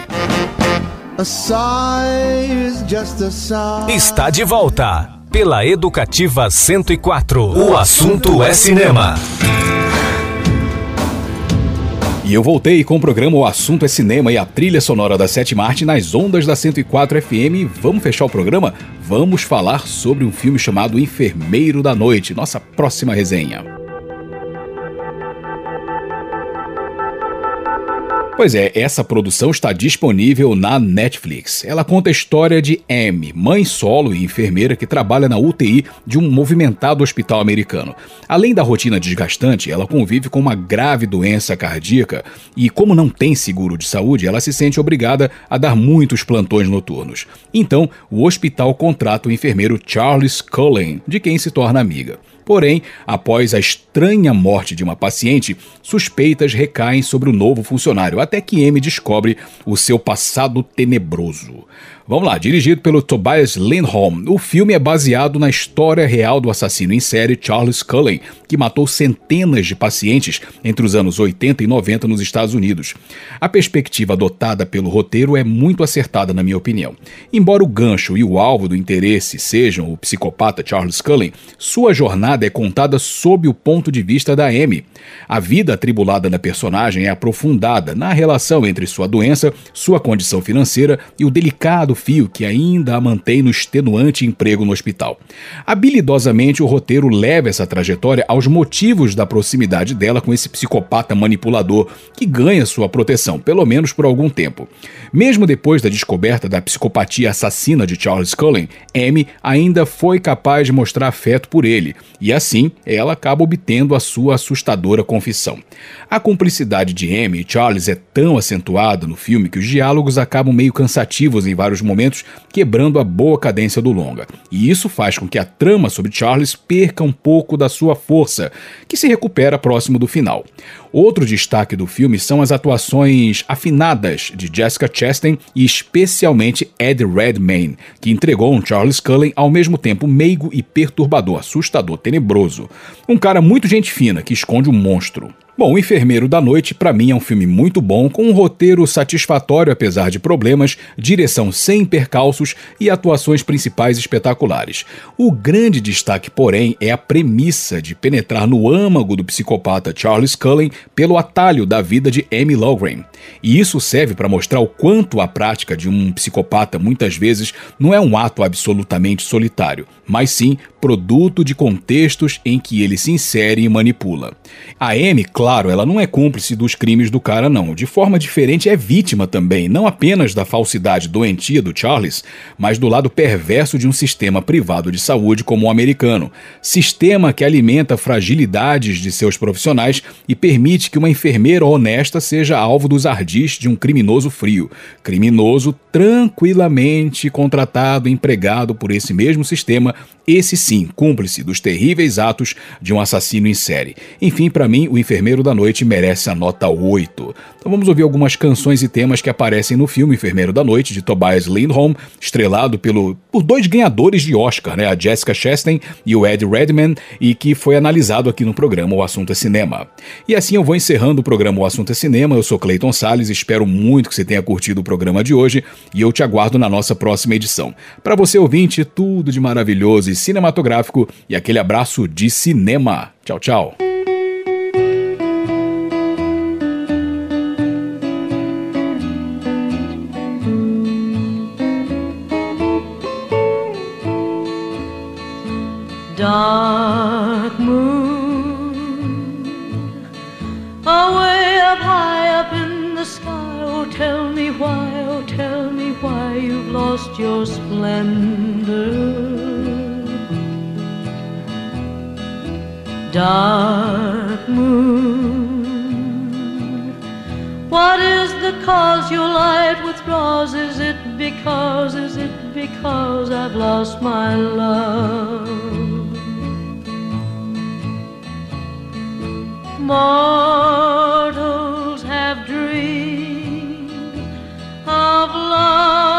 A sigh is just a sigh. Está de volta pela Educativa 104. O assunto é cinema. E eu voltei com o programa O Assunto é Cinema e a trilha sonora da Sete Marte nas ondas da 104 FM. Vamos fechar o programa? Vamos falar sobre um filme chamado Enfermeiro da Noite, nossa próxima resenha. Pois é, essa produção está disponível na Netflix. Ela conta a história de Amy, mãe solo e enfermeira que trabalha na UTI de um movimentado hospital americano. Além da rotina desgastante, ela convive com uma grave doença cardíaca e, como não tem seguro de saúde, ela se sente obrigada a dar muitos plantões noturnos. Então, o hospital contrata o enfermeiro Charles Cullen, de quem se torna amiga. Porém, após a estranha morte de uma paciente, suspeitas recaem sobre o novo funcionário, até que M descobre o seu passado tenebroso. Vamos lá, dirigido pelo Tobias Lindholm, o filme é baseado na história real do assassino em série Charles Cullen, que matou centenas de pacientes entre os anos 80 e 90 nos Estados Unidos. A perspectiva adotada pelo roteiro é muito acertada, na minha opinião. Embora o gancho e o alvo do interesse sejam o psicopata Charles Cullen, sua jornada é contada sob o ponto de vista da Amy. A vida atribulada da personagem é aprofundada na relação entre sua doença, sua condição financeira e o delicado fio que ainda a mantém no extenuante emprego no hospital. Habilidosamente, o roteiro leva essa trajetória aos motivos da proximidade dela com esse psicopata manipulador que ganha sua proteção, pelo menos por algum tempo. Mesmo depois da descoberta da psicopatia assassina de Charles Cullen, Amy ainda foi capaz de mostrar afeto por ele, e assim ela acaba obtendo a sua assustadora confissão. A cumplicidade de Amy e Charles é tão acentuada no filme que os diálogos acabam meio cansativos em vários momentos, quebrando a boa cadência do longa. E isso faz com que a trama sobre Charles perca um pouco da sua força, que se recupera próximo do final. Outro destaque do filme são as atuações afinadas de Jessica Chastain e especialmente Ed Redmayne, que entregou um Charles Cullen ao mesmo tempo meigo e perturbador, assustador, tenebroso. Um cara muito gente fina que esconde um monstro. Bom, O Enfermeiro da Noite, para mim, é um filme muito bom, com um roteiro satisfatório apesar de problemas, direção sem percalços e atuações principais espetaculares. O grande destaque, porém, é a premissa de penetrar no âmago do psicopata Charles Cullen pelo atalho da vida de Amy Lowgren. E isso serve para mostrar o quanto a prática de um psicopata muitas vezes não é um ato absolutamente solitário, mas sim produto de contextos em que ele se insere e manipula. A Amy, claro, ela não é cúmplice dos crimes do cara, não. De forma diferente, é vítima também, não apenas da falsidade doentia do Charles, mas do lado perverso de um sistema privado de saúde como o americano. Sistema que alimenta fragilidades de seus profissionais e permite que uma enfermeira honesta seja alvo dos ardis de um criminoso frio. Criminoso tranquilamente contratado empregado por esse mesmo sistema, esse sim, cúmplice dos terríveis atos de um assassino em série. Enfim, para mim, o Enfermeiro da Noite merece a nota 8. Então vamos ouvir algumas canções e temas que aparecem no filme Enfermeiro da Noite, de Tobias Lindholm, estrelado pelo, por dois ganhadores de Oscar, né, a Jessica Chastain e o Ed Redman, e que foi analisado aqui no programa O Assunto é Cinema. E assim eu vou encerrando o programa O Assunto é Cinema, eu sou Clayton Salles, espero muito que você tenha curtido o programa de hoje e eu te aguardo na nossa próxima edição. Para você ouvinte, tudo de maravilhoso e cinematográfico e aquele abraço de cinema. Tchau, tchau. Dark moon, away up high up in the sky. Oh, tell me why, oh, tell me why you've lost your splendor. Dark moon, what is the cause your light withdraws? Is it because, is it because I've lost my love? Mortals have dreamed of love's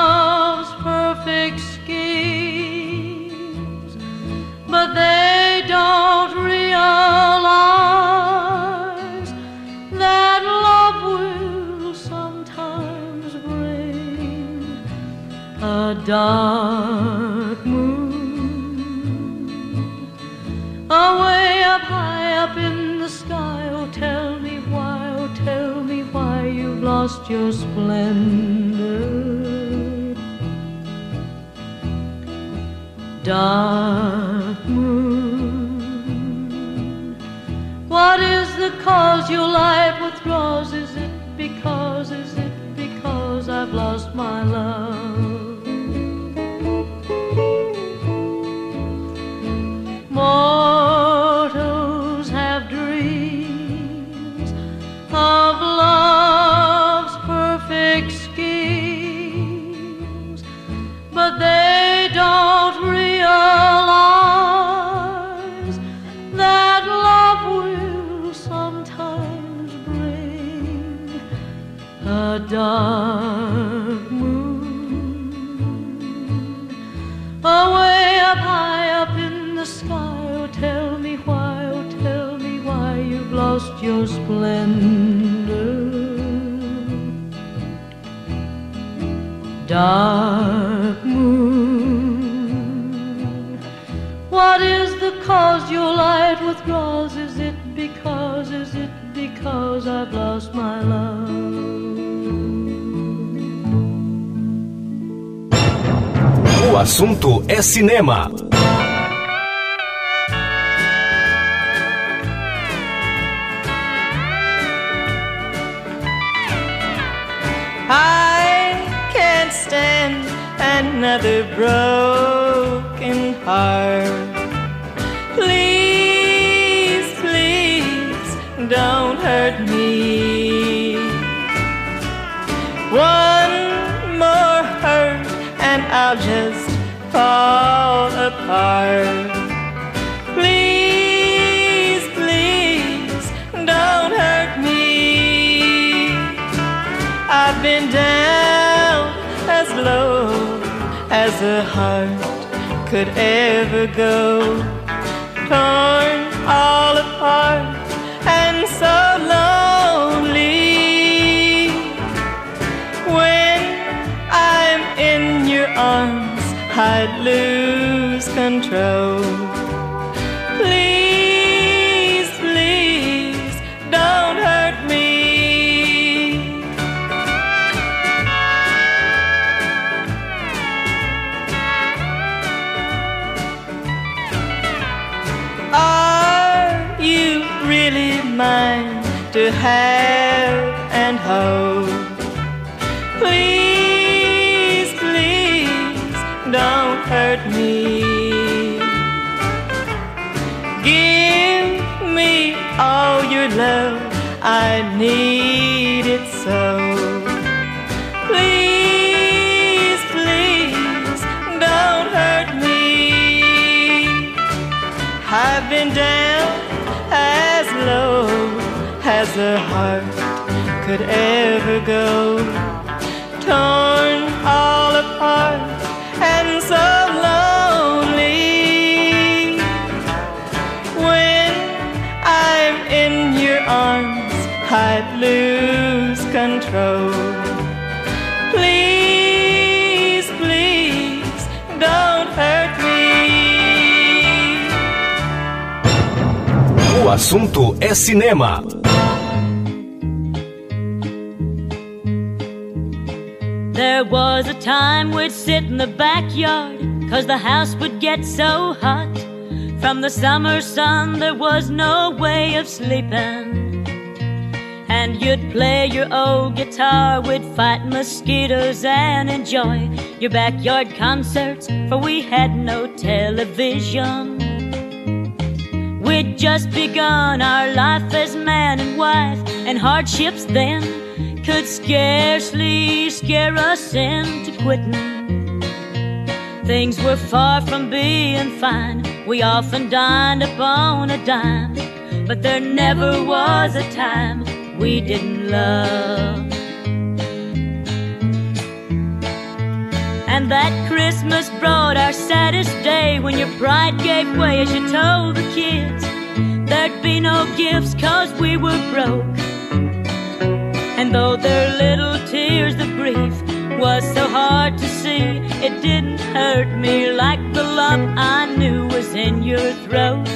your splendor. Dark moon, what is the cause your light withdraws? Is it because, is it because I've lost my love? Assunto é cinema. I can't stand another broken heart. Please, please don't hurt me. I've been down as low as a heart could ever go. Torn all apart and so lonely. When I'm in your arms, I'd lose control. Please, please don't hurt me. Are you really mine to have and hold? Me. Down as low as a heart could ever go. Torn assunto é cinema. There was a time we'd sit in the backyard, cause the house would get so hot. From the summer sun, there was no way of sleeping. And you'd play your old guitar, we'd fight mosquitoes and enjoy your backyard concerts, for we had no television. We'd just begun our life as man and wife, and hardships then could scarcely scare us into quitting. Things were far from being fine. We often dined upon a dime, but there never was a time we didn't love. And that Christmas brought our saddest day when your pride gave way as you told the kids there'd be no gifts cause we were broke. And though their little tears of grief was so hard to see, it didn't hurt me like the lump I knew was in your throat.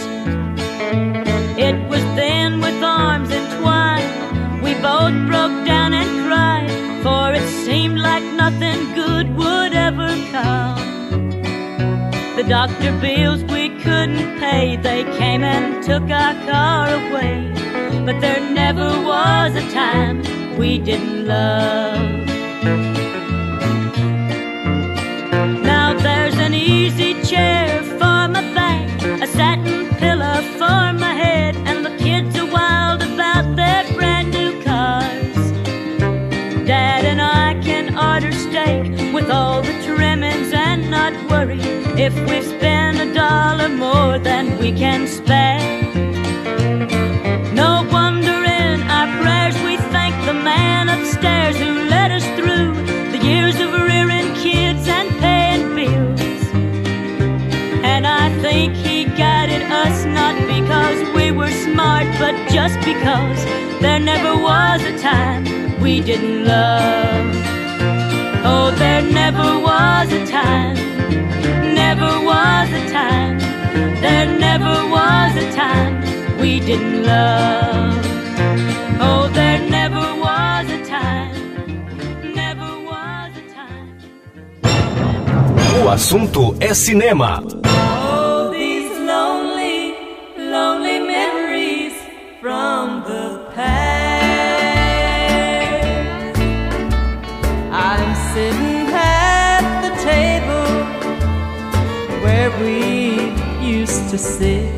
It was then with arms entwined, we both broke down and cried, for it seemed like nothing good would ever come. The doctor bills we couldn't pay, they came and took our car away. But there never was a time we didn't love. Now there's an easy chair if we spend a dollar more than we can spare. No wonder in our prayers we thank the man upstairs who led us through the years of rearing kids and paying bills. And I think he guided us not because we were smart, but just because there never was a time we didn't love. Oh, there never was a time, never was a time, there never was a time we didn't love. Oh, there never was a time, never was a time. O assunto é cinema. Where we used to sit,